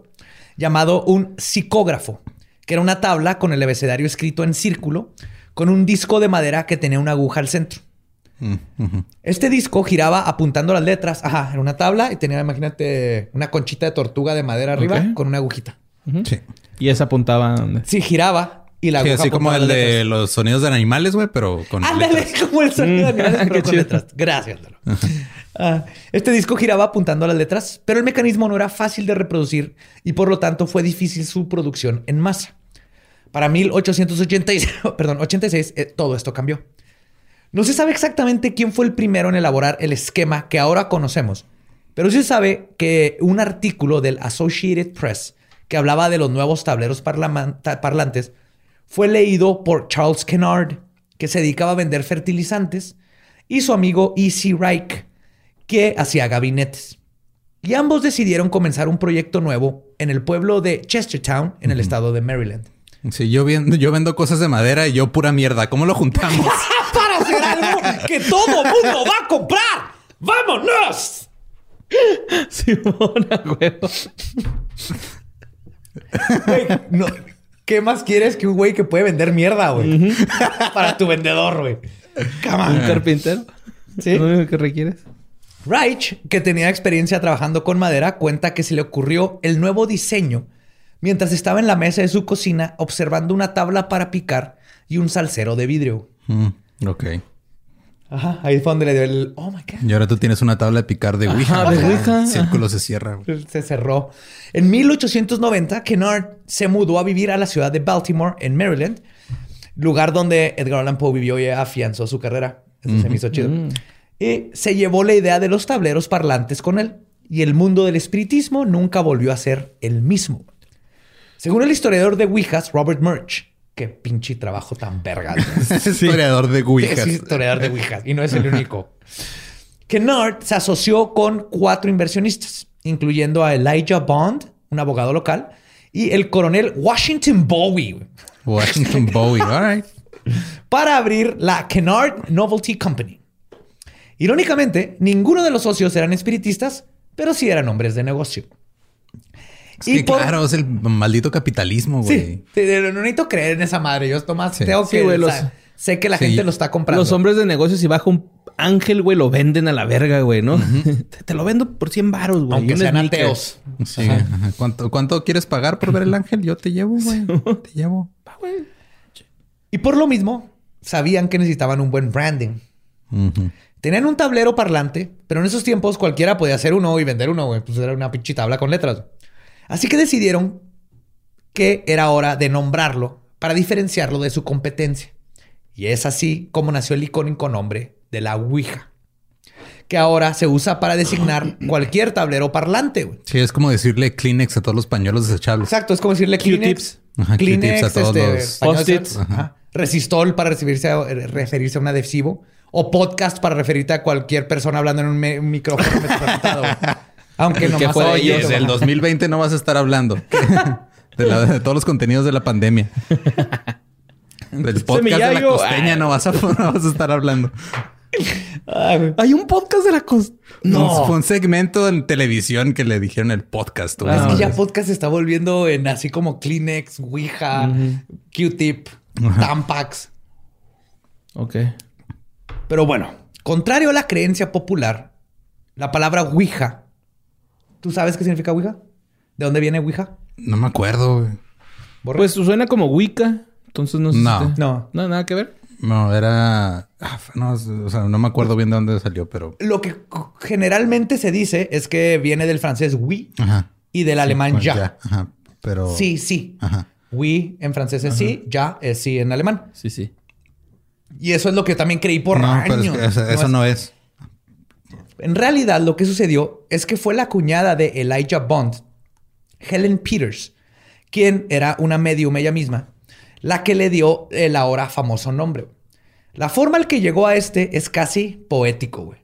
Speaker 4: llamado un psicógrafo, que era una tabla con el abecedario escrito en círculo, con un disco de madera que tenía una aguja al centro.
Speaker 3: Mm.
Speaker 4: Este disco giraba apuntando las letras. Ajá, era una tabla y tenía, imagínate, una conchita de tortuga de madera arriba con una agujita.
Speaker 3: Sí.
Speaker 5: Y esa apuntaba a dónde.
Speaker 4: Sí, giraba y la
Speaker 3: Sí,
Speaker 4: aguja
Speaker 3: así como el de
Speaker 4: letras.
Speaker 3: los sonidos de animales, güey, pero con
Speaker 4: Ándale,
Speaker 3: letras.
Speaker 4: como el sonido de animales, pero
Speaker 5: Qué
Speaker 4: con
Speaker 5: chido.
Speaker 4: letras. Gracias, Lalo. Ah, este disco giraba apuntando a las letras, pero el mecanismo no era fácil de reproducir y por lo tanto fue difícil su producción en masa. Para 1886, perdón, 86, eh, todo esto cambió. No se sabe exactamente quién fue el primero en elaborar el esquema que ahora conocemos, pero sí se sabe que un artículo del Associated Press que hablaba de los nuevos tableros parlantes fue leído por Charles Kennard, que se dedicaba a vender fertilizantes, y su amigo E.C. Reich, que hacía gabinetes. Y ambos decidieron comenzar un proyecto nuevo en el pueblo de Chestertown, en el estado de Maryland.
Speaker 3: Sí, yo vendo, yo vendo cosas de madera y yo pura mierda. ¿Cómo lo juntamos?
Speaker 4: para hacer algo que todo mundo va a comprar. ¡Vámonos!
Speaker 5: Simón, a huevo.
Speaker 4: Güey, no. ¿Qué más quieres que un güey que puede vender mierda, güey? para tu vendedor, güey. Come on.
Speaker 5: Un carpintero.
Speaker 4: Sí.
Speaker 5: Lo único que requieres.
Speaker 4: Reich, que tenía experiencia trabajando con madera, cuenta que se le ocurrió el nuevo diseño mientras estaba en la mesa de su cocina observando una tabla para picar y un salsero de vidrio.
Speaker 3: Mm, ok.
Speaker 4: Ajá, ahí fue donde le dio el... Oh, my God.
Speaker 3: Y ahora tú tienes una tabla de picar de Ouija.
Speaker 5: de
Speaker 3: güey.
Speaker 5: Ouija,
Speaker 3: El círculo se cierra. güey.
Speaker 4: Se cerró. En 1890, Kennard se mudó a vivir a la ciudad de Baltimore, en Maryland, lugar donde Edgar Allan Poe vivió y afianzó su carrera. Eso se me hizo chido. Y se llevó la idea de los tableros parlantes con él. Y el mundo del espiritismo nunca volvió a ser el mismo. Según el historiador de Ouijas, Robert Murch, qué pinche trabajo tan verga.
Speaker 3: Es historiador de Ouija.
Speaker 4: Es historiador de Ouija y no es el único. Kennard se asoció con cuatro inversionistas, incluyendo a Elijah Bond, un abogado local, y el coronel Washington Bowie,
Speaker 3: Washington Bowie. All right.
Speaker 4: para abrir la Kennard Novelty Company. Irónicamente, ninguno de los socios eran espiritistas, pero sí eran hombres de negocio.
Speaker 3: Es que claro, es el maldito capitalismo, güey.
Speaker 4: Sí, sí, no necesito creer en esa madre. Yo, Tomás,
Speaker 3: Sí.
Speaker 4: tengo
Speaker 5: Sí,
Speaker 4: que...
Speaker 5: güey,
Speaker 4: o
Speaker 5: los-
Speaker 4: sea, sé que la
Speaker 3: Sí.
Speaker 4: gente lo está comprando.
Speaker 5: Los hombres de negocios, si baja un ángel, güey, lo venden a la verga, güey, ¿no? te, te lo vendo por 100 baros, güey.
Speaker 4: Aunque
Speaker 5: Un
Speaker 4: sean ateos.
Speaker 3: Sí, ajá. ¿Cuánto, ¿Cuánto quieres pagar por ver el ángel? Yo te llevo, güey. Te llevo.
Speaker 4: Y por lo mismo, sabían que necesitaban un buen branding. Tenían un tablero parlante, pero en esos tiempos cualquiera podía hacer uno y vender uno, güey. Pues era una pinche tabla con letras. Así que decidieron que era hora de nombrarlo para diferenciarlo de su competencia. Y es así como nació el icónico nombre de la Ouija, que ahora se usa para designar cualquier tablero parlante.
Speaker 3: Sí, es como decirle Kleenex a todos los pañuelos desechables.
Speaker 4: Exacto, es como decirle Kleenex.
Speaker 3: Ajá,
Speaker 4: Kleenex,
Speaker 3: a todos
Speaker 4: este,
Speaker 3: los-
Speaker 5: Post-its.
Speaker 4: Resistol para referirse a, referirse a un adhesivo. O podcast para referirte a cualquier persona hablando en un, micrófono. Aunque
Speaker 5: fue
Speaker 4: hay
Speaker 3: Oye, del 2020 no vas a estar hablando. De, la- de todos los contenidos de la pandemia. Del podcast de la costeña no vas, a, no vas a estar hablando.
Speaker 5: Hay un podcast de la costa.
Speaker 3: No. Fue un segmento en televisión que le dijeron el podcast. güey.
Speaker 4: Es que
Speaker 5: Ah,
Speaker 4: ya podcast se está volviendo en así como Kleenex, Ouija, Q-Tip, Tampax.
Speaker 5: Ok.
Speaker 4: Pero bueno, contrario a la creencia popular, la palabra Ouija. ¿Tú sabes qué significa Ouija? ¿De dónde viene Ouija?
Speaker 3: No me acuerdo. güey.
Speaker 4: Borre.
Speaker 5: Pues suena como Wicca. Entonces no sé.
Speaker 3: No.
Speaker 5: si te-
Speaker 4: No.
Speaker 5: No, nada que ver.
Speaker 3: No, era... ah, no, o sea, no me acuerdo bien de dónde salió, pero...
Speaker 4: Lo que generalmente se dice es que viene del francés oui
Speaker 3: Ajá.
Speaker 4: y del alemán
Speaker 3: Pues
Speaker 4: ya.
Speaker 3: Ajá. Pero...
Speaker 4: Sí, sí.
Speaker 3: Ajá.
Speaker 4: Oui en francés es sí, ya es sí en alemán.
Speaker 5: Sí, sí.
Speaker 4: Y eso es lo que también creí por
Speaker 3: no, pero
Speaker 4: años.
Speaker 3: es que eso, eso
Speaker 4: es-
Speaker 3: no es.
Speaker 4: En realidad, lo que sucedió es que fue la cuñada de Elijah Bond, Helen Peters, quien era una medium ella misma, la que le dio el ahora famoso nombre. La forma al que llegó a este es casi poético, güey.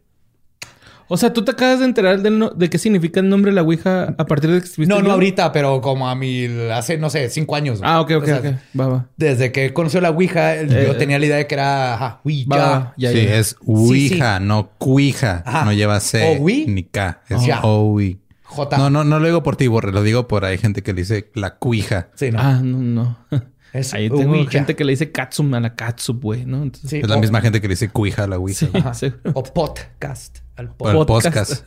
Speaker 5: O sea, tú te acabas de enterar del no- de qué significa el nombre de la Ouija a partir de que estuviste
Speaker 4: No, no ahorita, pero como a mi... hace, no sé, cinco años.
Speaker 5: Ah, ok, ok,
Speaker 4: O sea,
Speaker 5: ok. Va, va.
Speaker 4: Desde que conoció la Ouija, yo
Speaker 5: Eh,
Speaker 4: tenía la idea de que era... Ajá, Ouija.
Speaker 5: Va, va. Ya,
Speaker 3: sí,
Speaker 5: ya.
Speaker 3: es Ouija, no cuija. No lleva C ni K. Es. Owi.
Speaker 4: J.
Speaker 3: No, no, no lo digo por ti, Borre. Lo digo por hay gente que le dice la cuija.
Speaker 4: Sí, no.
Speaker 5: Ah, no, no.
Speaker 4: Es
Speaker 5: Ahí tengo
Speaker 4: Ouija.
Speaker 5: gente que le dice Katsum a la Katsup, güey, ¿no? Entonces,
Speaker 4: Sí,
Speaker 3: Es la
Speaker 4: o-
Speaker 3: misma gente que le dice cuija a la Ouija.
Speaker 5: Sí.
Speaker 4: O podcast. Al
Speaker 3: O al
Speaker 5: Podcast.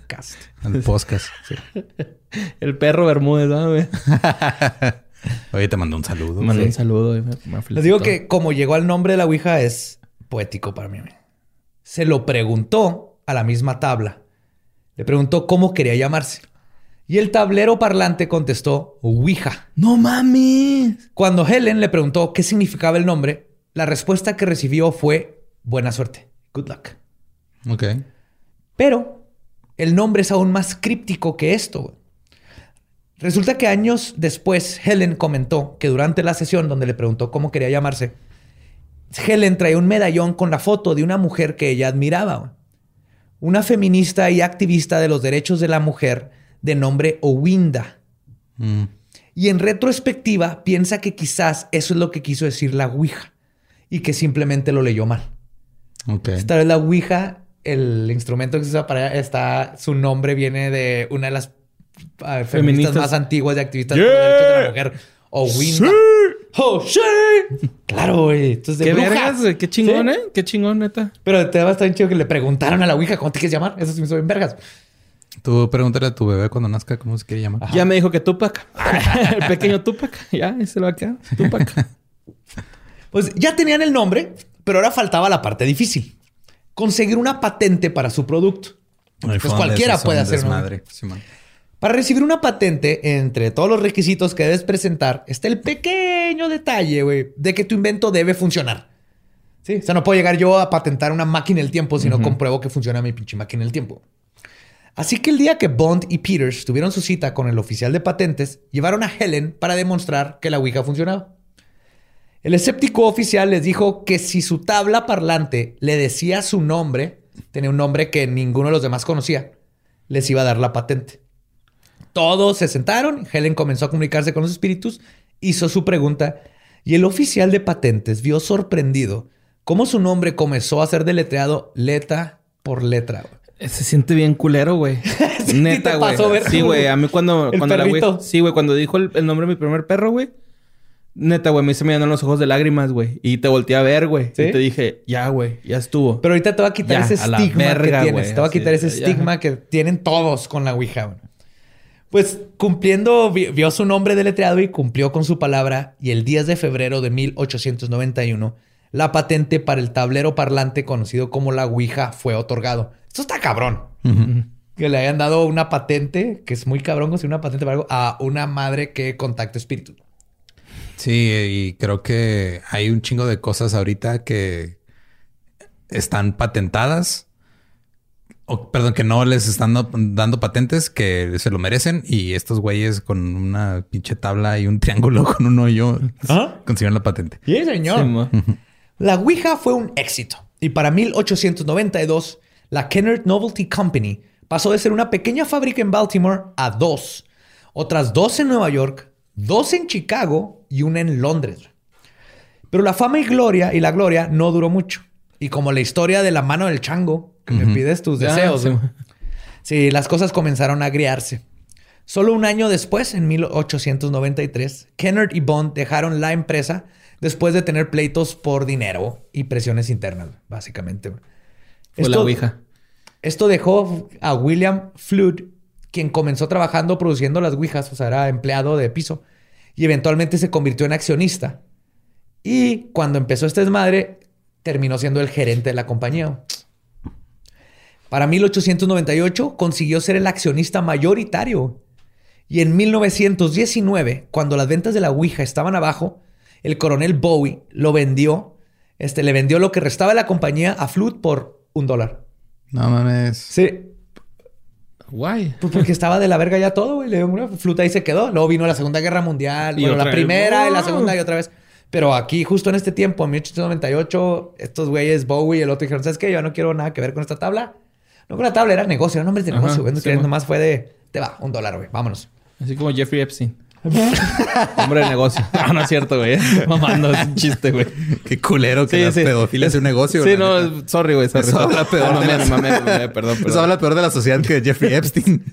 Speaker 3: Al podcast.
Speaker 5: El perro Bermúdez, ¿no, güey?
Speaker 3: Oye, te mandó un saludo.
Speaker 5: Mandó
Speaker 3: Sí.
Speaker 5: un saludo. y me- me
Speaker 4: Les digo que como llegó al nombre de la Ouija es poético para mí. Se lo preguntó a la misma tabla. Le preguntó cómo quería llamarse. Y el tablero parlante contestó Ouija.
Speaker 5: ¡No mames!
Speaker 4: Cuando Helen le preguntó qué significaba el nombre, la respuesta que recibió fue buena suerte. Good luck.
Speaker 3: Ok.
Speaker 4: Pero el nombre es aún más críptico que esto. Resulta que años después Helen comentó que durante la sesión donde le preguntó cómo quería llamarse, Helen traía un medallón con la foto de una mujer que ella admiraba. Una feminista y activista de los derechos de la mujer de nombre Owinda.
Speaker 3: Mm.
Speaker 4: Y en retrospectiva piensa que quizás eso es lo que quiso decir la Ouija y que simplemente lo leyó mal.
Speaker 3: Ok.
Speaker 4: Esta vez la Ouija, el instrumento que se usa para ella, está, su nombre viene de una de las ah, feministas,
Speaker 5: Feministas.
Speaker 4: más antiguas y activistas por los derechos de la mujer. Owinda. ¡Oh, sí! Claro, güey. Entonces, de
Speaker 5: ¡Qué
Speaker 4: brujas.
Speaker 5: vergas! ¡Qué chingón,
Speaker 4: Sí.
Speaker 5: eh! ¡Qué chingón, neta!
Speaker 4: Pero te va a estar bien chido que le preguntaron a la Ouija cómo te quieres llamar. Eso sí me hizo bien vergas.
Speaker 3: Tú pregúntale a tu bebé cuando nazca cómo se quiere llamar.
Speaker 5: Ya me dijo que Tupac. el pequeño Tupac. Ya, se lo va a quedar. Tupac.
Speaker 4: Pues ya tenían el nombre, pero ahora faltaba la parte difícil. Conseguir una patente para su producto. Pues cualquiera puede hacer.
Speaker 3: Simón.
Speaker 4: Para recibir una patente, entre todos los requisitos que debes presentar, está el pequeño detalle, güey, de que tu invento debe funcionar. Sí, o sea, no puedo llegar yo a patentar una máquina del tiempo si no compruebo que funciona mi pinche máquina del tiempo. Así que el día que Bond y Peters tuvieron su cita con el oficial de patentes, llevaron a Helen para demostrar que la Ouija funcionaba. El escéptico oficial les dijo que si su tabla parlante le decía su nombre, tenía un nombre que ninguno de los demás conocía, les iba a dar la patente. Todos se sentaron, Helen comenzó a comunicarse con los espíritus, hizo su pregunta y el oficial de patentes vio sorprendido cómo su nombre comenzó a ser deletreado letra por letra.
Speaker 5: Se siente bien culero, güey.
Speaker 4: Sí,
Speaker 5: Neta, güey. Sí, güey. A mí cuando, cuando la güey. Sí, güey. Cuando dijo el, el nombre de mi primer perro, güey. Neta, güey. Me me llenaron los ojos de lágrimas, güey. Y te volteé a ver, güey.
Speaker 4: ¿Sí?
Speaker 5: Y te dije, ya, güey. Ya estuvo.
Speaker 4: Pero ahorita te va a quitar
Speaker 5: Ya,
Speaker 4: ese estigma
Speaker 5: verga,
Speaker 4: que tienes. te va a quitar ese
Speaker 5: ya.
Speaker 4: estigma que tienen todos con la Ouija. güey. Pues cumpliendo, vi- vio su nombre deletreado y cumplió con su palabra. Y el 10 de febrero de 1891, la patente para el tablero parlante conocido como la Ouija fue otorgado. Esto está cabrón. Que le hayan dado una patente, que es muy cabrón conseguir una patente para algo, a una madre que contacta espíritus.
Speaker 3: Sí, y creo que hay un chingo de cosas ahorita que están patentadas. O, perdón, que no les están do- dando patentes que se lo merecen. Y estos güeyes con una pinche tabla y un triángulo con un hoyo
Speaker 4: ¿Ah?
Speaker 3: consiguieron la patente.
Speaker 4: Sí, señor.
Speaker 5: Sí.
Speaker 4: La Ouija fue un éxito y para 1892 la Kennard Novelty Company pasó de ser una pequeña fábrica en Baltimore a dos. Otras dos en Nueva York, dos en Chicago y una en Londres. Pero la fama y gloria y la gloria no duró mucho. Y como la historia de la mano del chango, que me pides tus deseos.
Speaker 5: Sí,
Speaker 4: las cosas comenzaron a agriarse. Solo un año después, en 1893, Kennard y Bond dejaron la empresa después de tener pleitos por dinero y presiones internas, básicamente.
Speaker 5: Fue la Ouija.
Speaker 4: Esto dejó a William Flood, quien comenzó trabajando produciendo las Ouijas, o sea, era empleado de piso, y eventualmente se convirtió en accionista. Y cuando empezó este desmadre, terminó siendo el gerente de la compañía. Para 1898 consiguió ser el accionista mayoritario. Y en 1919, cuando las ventas de la Ouija estaban abajo, el coronel Bowie lo vendió, este, le vendió lo que restaba de la compañía a Flood por un dólar.
Speaker 3: No mames.
Speaker 4: Sí,
Speaker 5: Guay.
Speaker 4: pues porque estaba de la verga ya todo, güey. Le dio una fluta y se quedó. Luego vino la Segunda Guerra Mundial,
Speaker 5: Y
Speaker 4: bueno, la
Speaker 5: vez.
Speaker 4: primera y la segunda y otra vez. Pero aquí, justo en este tiempo, en 1898, estos güeyes, Bowie y el otro, dijeron: ¿Sabes qué? Yo no quiero nada que ver con esta tabla. No con la tabla, era negocio, eran nombres de
Speaker 5: Ajá,
Speaker 4: negocio, güey. No
Speaker 5: sí,
Speaker 4: nomás fue de: Te va, un dólar, güey. Vámonos.
Speaker 5: Así como Jeffrey Epstein. Hombre de negocio. No, no es cierto, güey. Mamando, es un chiste, güey.
Speaker 3: Qué culero que
Speaker 5: Sí,
Speaker 3: la
Speaker 5: sí.
Speaker 3: pedofilia es un negocio.
Speaker 5: Sí,
Speaker 3: la
Speaker 5: no, sorry, güey. Sorry.
Speaker 3: Eso habla peor
Speaker 5: No,
Speaker 3: de
Speaker 5: mame,
Speaker 3: las-
Speaker 5: mame, mame, perdón,
Speaker 3: Eso habla peor de la sociedad que Jeffrey Epstein.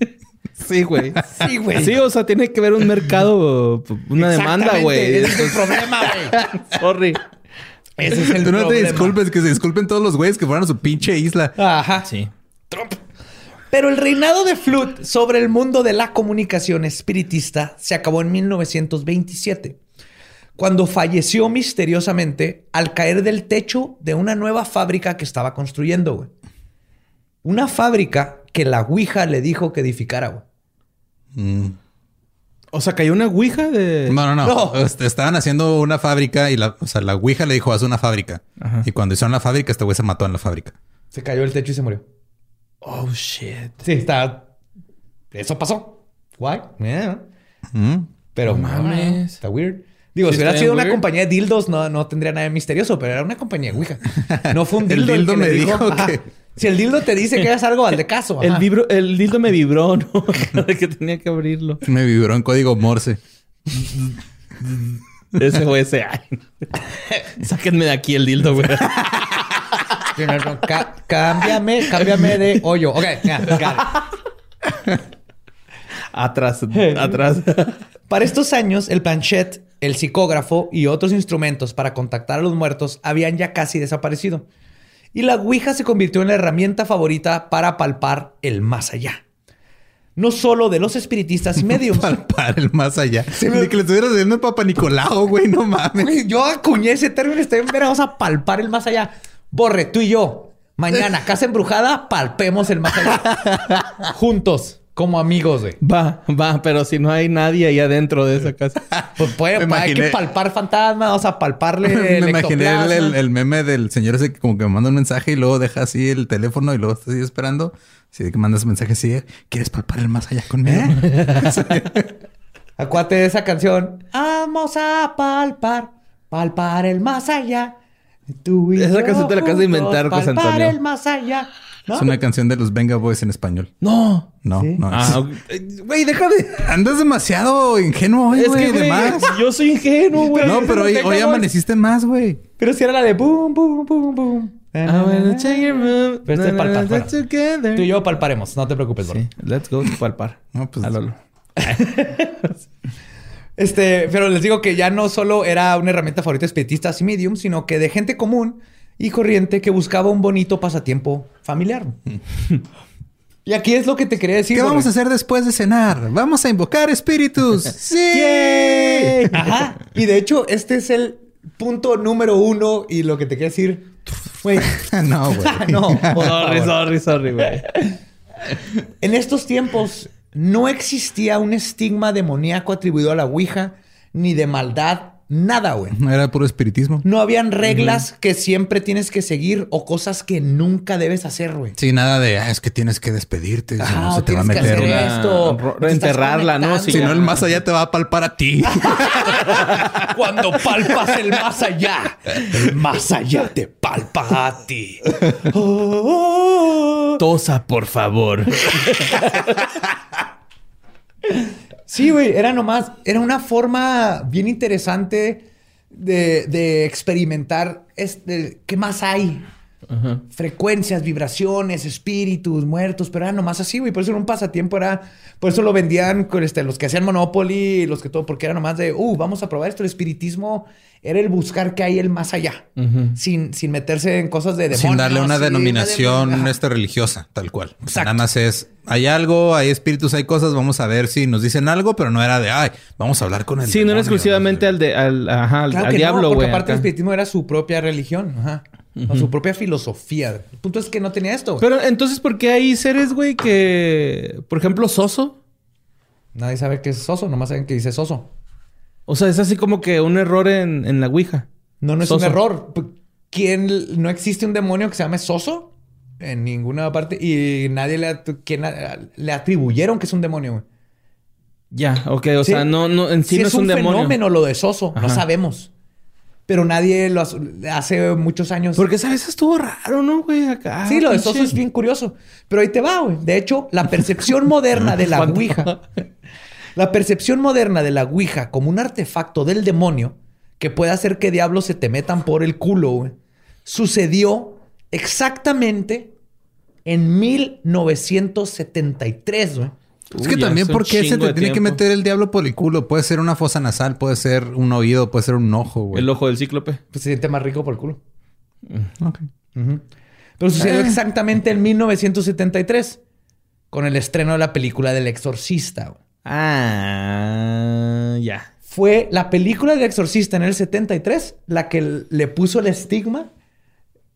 Speaker 5: Sí, güey.
Speaker 4: Sí, güey.
Speaker 5: Sí, o sea, tiene que ver un mercado, una demanda, güey.
Speaker 4: Ese es el problema, güey.
Speaker 5: Sorry.
Speaker 4: Ese es el
Speaker 3: Tú no te disculpes, que se disculpen todos los güeyes que fueron a su pinche isla.
Speaker 4: Ajá.
Speaker 5: Sí.
Speaker 4: Trump. Pero el reinado de Flut sobre el mundo de la comunicación espiritista se acabó en 1927, cuando falleció misteriosamente al caer del techo de una nueva fábrica que estaba construyendo. güey. Una fábrica que la Ouija le dijo que edificara. güey.
Speaker 3: Mm.
Speaker 5: O sea, cayó una ouija de...
Speaker 3: No, no, no.
Speaker 4: No.
Speaker 3: Este, Estaban haciendo una fábrica y la, o sea, la Ouija le dijo, haz una fábrica.
Speaker 5: Ajá.
Speaker 3: Y cuando hicieron la fábrica, este güey se mató en la fábrica.
Speaker 4: Se cayó el techo y se murió.
Speaker 5: Oh, shit.
Speaker 4: Sí, está. Eso pasó. Guay. Yeah.
Speaker 3: Mm.
Speaker 4: Pero
Speaker 5: No mames.
Speaker 4: Está weird. Digo,
Speaker 5: Sí,
Speaker 4: si hubiera sido una compañía de dildos, no, no tendría nada de misterioso, pero era una compañía de Ouija. No fue un
Speaker 3: El
Speaker 4: dildo.
Speaker 3: dildo
Speaker 4: que
Speaker 3: me dijo
Speaker 4: ajá.
Speaker 3: que-
Speaker 4: Si el dildo te dice que hagas algo, al de caso.
Speaker 5: El, vibro, el dildo me vibró, ¿no? que tenía que abrirlo.
Speaker 3: Me vibró en código Morse.
Speaker 5: Ese fue ese. Ay. Sáquenme de aquí el dildo, güey.
Speaker 4: Sí, no, no, ca- cámbiame, cámbiame de hoyo. Ok, got it.
Speaker 5: Atrás, atrás.
Speaker 4: Para estos años, el planchet, el psicógrafo y otros instrumentos para contactar a los muertos habían ya casi desaparecido. Y la Ouija se convirtió en la herramienta favorita para palpar el más allá. No solo de los espiritistas y mediums.
Speaker 3: Palpar el más allá. Ni que le estuvieras haciendo Papa Nicolau, güey. No mames.
Speaker 4: Yo acuñé ese término, bien, verga, vamos a palpar el más allá. Borre, tú y yo, mañana, casa embrujada, palpemos el más allá. Juntos, como amigos, güey.
Speaker 5: Va, va, pero si no hay nadie ahí adentro de esa casa.
Speaker 4: Pues puede,
Speaker 3: Me
Speaker 4: hay que palpar fantasmas, o sea, palparle el
Speaker 3: Me imaginé el, el- el meme del señor ese que como que me manda un mensaje y luego deja así el teléfono y luego está así esperando. De que mandas un mensaje así, ¿quieres palpar el más allá conmigo?
Speaker 4: Acuérdate de esa canción. Vamos a palpar, palpar el más allá. Tú y
Speaker 5: Esa
Speaker 4: yo
Speaker 5: canción te la acabas de inventar, José
Speaker 4: palpar
Speaker 5: Antonio.
Speaker 4: el más allá. ¿No?
Speaker 3: Es una canción de los Venga Boys en español.
Speaker 5: No.
Speaker 3: No,
Speaker 4: ¿Sí?
Speaker 3: no.
Speaker 5: Ah. Eh, güey, deja de.
Speaker 3: Andas demasiado ingenuo hoy,
Speaker 5: Es
Speaker 3: güey.
Speaker 5: que,
Speaker 3: de más.
Speaker 5: yo soy ingenuo, güey.
Speaker 3: No, pero hoy, hoy amaneciste más, güey.
Speaker 4: Pero si era la de boom, boom, boom, boom.
Speaker 5: I wanna take your room.
Speaker 4: Pero este es palpar. Tú y yo palparemos, no te preocupes, Borre.
Speaker 5: Sí, let's go to palpar.
Speaker 3: No, pues-
Speaker 5: A Lolo.
Speaker 4: Este, pero les digo que ya no solo era una herramienta favorita de espiritistas y medium, sino que de gente común y corriente que buscaba un bonito pasatiempo familiar. y aquí es lo que te quería decir.
Speaker 3: ¿Qué vamos a hacer después de cenar? Vamos a invocar espíritus. ¡Sí!
Speaker 4: Ajá. Y de hecho, este es el punto número uno y lo que te quiero decir. Güey,
Speaker 3: no, güey.
Speaker 4: no.
Speaker 5: Sorry, sorry, sorry, güey.
Speaker 4: En estos tiempos no existía un estigma demoníaco atribuido a la Ouija, ni de maldad, nada, güey.
Speaker 3: No era puro espiritismo.
Speaker 4: No habían reglas que siempre tienes que seguir o cosas que nunca debes hacer, güey.
Speaker 3: Sí, nada de, ah, es que tienes que despedirte. Si
Speaker 4: Ajá,
Speaker 3: no, se te va a meter
Speaker 4: hacer
Speaker 3: una...
Speaker 4: esto.
Speaker 5: enterrarla, ¿no?
Speaker 3: Si no, el más allá te va a palpar a ti.
Speaker 4: Cuando palpas el más allá, el más allá te palpa a ti. Oh.
Speaker 5: Tosa, por favor.
Speaker 4: Sí, güey, era nomás, era una forma bien interesante de, de experimentar este, qué más hay. Frecuencias, vibraciones, espíritus, muertos, pero era nomás así, güey. Por eso era un pasatiempo, era. Por eso lo vendían con este, los que hacían Monopoly, los que todo, porque era nomás de, uh, vamos a probar esto. El espiritismo era el buscar qué hay el más allá, sin, sin meterse en cosas de demonios.
Speaker 3: Sin darle una
Speaker 4: sí,
Speaker 3: denominación
Speaker 4: Ajá.
Speaker 3: este, religiosa, tal cual. O sea,
Speaker 4: Exacto.
Speaker 3: nada más es, hay algo, hay espíritus, hay cosas, vamos a ver si nos dicen algo, pero no era de, ay, vamos a hablar con el
Speaker 5: Sí, no era exclusivamente al, de, al, ajá, al,
Speaker 4: Claro
Speaker 5: al
Speaker 4: que
Speaker 5: diablo,
Speaker 4: no, porque
Speaker 5: güey.
Speaker 4: aparte el
Speaker 5: acá.
Speaker 4: espiritismo era su propia religión, ajá. O su propia filosofía. El punto es que no tenía esto. güey.
Speaker 5: Pero entonces, ¿por qué hay seres, güey, que, por ejemplo, Soso?
Speaker 4: Nadie sabe qué es soso, nomás saben que dice soso.
Speaker 5: O sea, es así como que un error en, en la Ouija.
Speaker 4: No, no es
Speaker 5: Soso.
Speaker 4: un error. ¿Quién no existe un demonio que se llame soso? En ninguna parte. Y nadie le, ¿quién le atribuyeron que es un demonio, güey.
Speaker 5: Ya, ok. O
Speaker 4: Sí.
Speaker 5: sea, no, no, en sí,
Speaker 4: Sí
Speaker 5: no
Speaker 4: es
Speaker 5: es un,
Speaker 4: un
Speaker 5: demonio.
Speaker 4: fenómeno lo de soso. No sabemos. Pero nadie lo hace muchos años.
Speaker 5: Porque esa vez estuvo raro, ¿no, güey? Acá.
Speaker 4: Sí, lo de Soso es bien curioso. Pero ahí te va, güey. De hecho, la percepción moderna de la. Ouija. La percepción moderna de la Ouija como un artefacto del demonio que puede hacer que diablos se te metan por el culo, güey, sucedió exactamente en 1973, güey.
Speaker 3: Es
Speaker 5: Uy,
Speaker 3: que
Speaker 5: ya
Speaker 3: también,
Speaker 5: hace un
Speaker 3: ¿por qué se te tiene que meter el diablo por el culo? Puede ser una fosa nasal, puede ser un oído, puede ser un ojo, güey.
Speaker 5: El ojo del cíclope.
Speaker 4: Pues se siente más rico por el culo.
Speaker 3: Ok.
Speaker 4: Pero sucedió
Speaker 3: Eh.
Speaker 4: exactamente en 1973, con el estreno de la película del exorcista. güey.
Speaker 5: Ah, ya.
Speaker 4: Fue la película del exorcista en el 73 la que le puso el estigma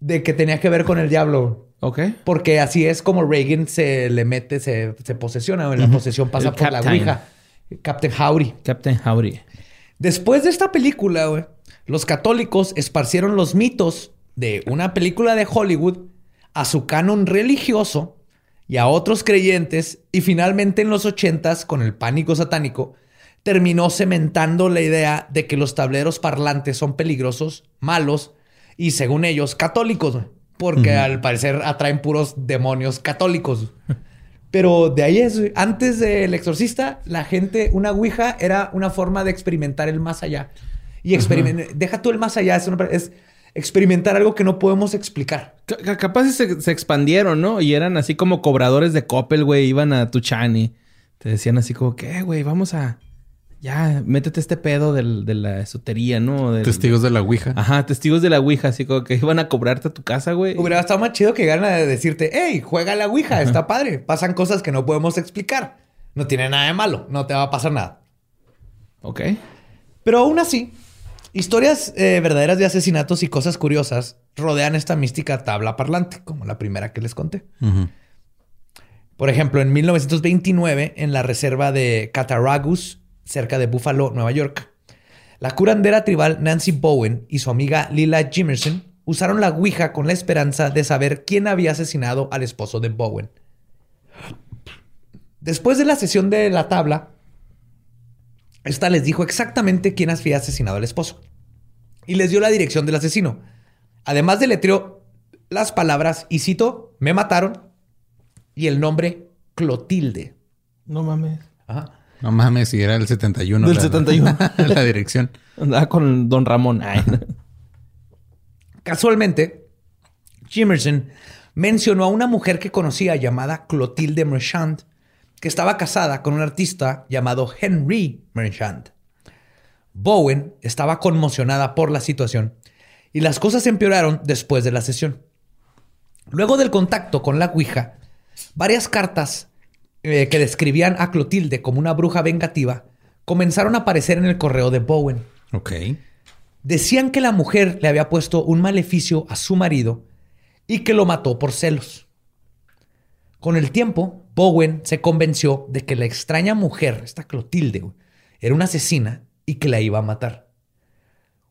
Speaker 4: de que tenía que ver con el diablo.
Speaker 5: Ok.
Speaker 4: Porque así es como Reagan se le mete, se, se posesiona. La posesión pasa
Speaker 5: El
Speaker 4: por la. Ouija. Captain Howdy.
Speaker 5: Captain Howdy.
Speaker 4: Después de esta película, güey, los católicos esparcieron los mitos de una película de Hollywood a su canon religioso y a otros creyentes y finalmente en los ochentas, con el pánico satánico, terminó cementando la idea de que los tableros parlantes son peligrosos, malos y según ellos católicos, güey, porque al parecer atraen puros demonios católicos. Pero de ahí es, antes del exorcista, la gente, una ouija era una forma de experimentar el más allá. Y experimentar, deja tú el más allá, es, una- es experimentar algo que no podemos explicar.
Speaker 5: C- ca- capaz se, se expandieron, ¿no? Y eran así como cobradores de Coppel, güey. Iban a Tuchani. Te decían así como que, "Eh, güey, vamos a... Ya, métete este pedo del- de la esotería, ¿no? Del-
Speaker 3: Testigos de la Ouija.
Speaker 5: Ajá, testigos de la Ouija. Así como que iban a cobrarte a tu casa, güey.
Speaker 4: Hubiera estado más chido que llegaran a decirte, hey, juega a la ouija, está padre. Pasan cosas que no podemos explicar. No tiene nada de malo, no te va a pasar nada.
Speaker 5: Ok.
Speaker 4: Pero aún así, historias eh, verdaderas de asesinatos y cosas curiosas rodean esta mística tabla parlante, como la primera que les conté. Por ejemplo, en 1929, en la reserva de Cattaraugus, cerca de Buffalo, Nueva York, la curandera tribal Nancy Bowen y su amiga Lila Jimerson usaron la Ouija con la esperanza de saber quién había asesinado al esposo de Bowen. Después de la sesión de la tabla, esta les dijo exactamente quién había asesinado al esposo y les dio la dirección del asesino. Además deletreó las palabras, y cito, me mataron y el nombre Clotilde.
Speaker 5: No mames.
Speaker 4: Ajá.
Speaker 3: No mames, si era el 71.
Speaker 5: Del
Speaker 3: la-
Speaker 5: 71.
Speaker 3: la dirección.
Speaker 5: Andaba con Don Ramón. Ay.
Speaker 4: Casualmente, Jimerson mencionó a una mujer que conocía llamada Clotilde Merchant, que estaba casada con un artista llamado Henry Merchant. Bowen estaba conmocionada por la situación y las cosas empeoraron después de la sesión. Luego del contacto con la Ouija, varias cartas eh, que describían a Clotilde como una bruja vengativa comenzaron a aparecer en el correo de Bowen.
Speaker 3: Ok.
Speaker 4: Decían que la mujer le había puesto un maleficio a su marido y que lo mató por celos. Con el tiempo, Bowen se convenció de que la extraña mujer, esta Clotilde, era una asesina y que la iba a matar.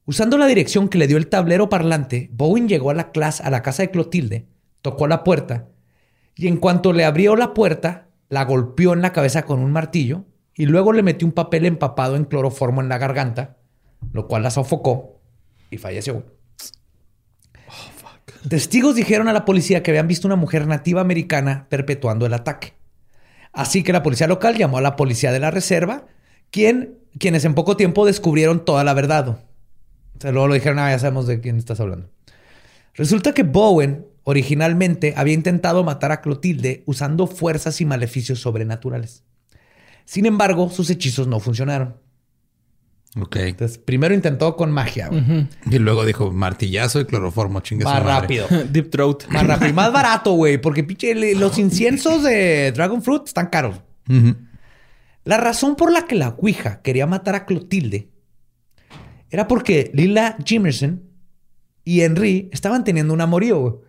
Speaker 4: Usando la dirección que le dio el tablero parlante, Bowen llegó a la, clase, a la casa de Clotilde, tocó la puerta y en cuanto le abrió la puerta, la golpeó en la cabeza con un martillo y luego le metió un papel empapado en cloroformo en la garganta, lo cual la sofocó y falleció. Testigos dijeron a la policía que habían visto una mujer nativa americana perpetuando el ataque. Así que la policía local llamó a la policía de la reserva, quien, quienes en poco tiempo descubrieron toda la verdad. O sea, luego lo dijeron, ah, ya sabemos de quién estás hablando. Resulta que Bowen originalmente había intentado matar a Clotilde usando fuerzas y maleficios sobrenaturales. Sin embargo, sus hechizos no funcionaron.
Speaker 3: Ok.
Speaker 4: Entonces, primero intentó con magia.
Speaker 3: Y luego dijo martillazo y cloroformo, chingue
Speaker 4: Más rápido.
Speaker 5: Deep Throat.
Speaker 4: Más rápido y más barato, güey. Porque pinche, los inciensos de Dragon Fruit están caros. La razón por la que la Ouija quería matar a Clotilde era porque Lila Jimerson y Henry estaban teniendo un amorío.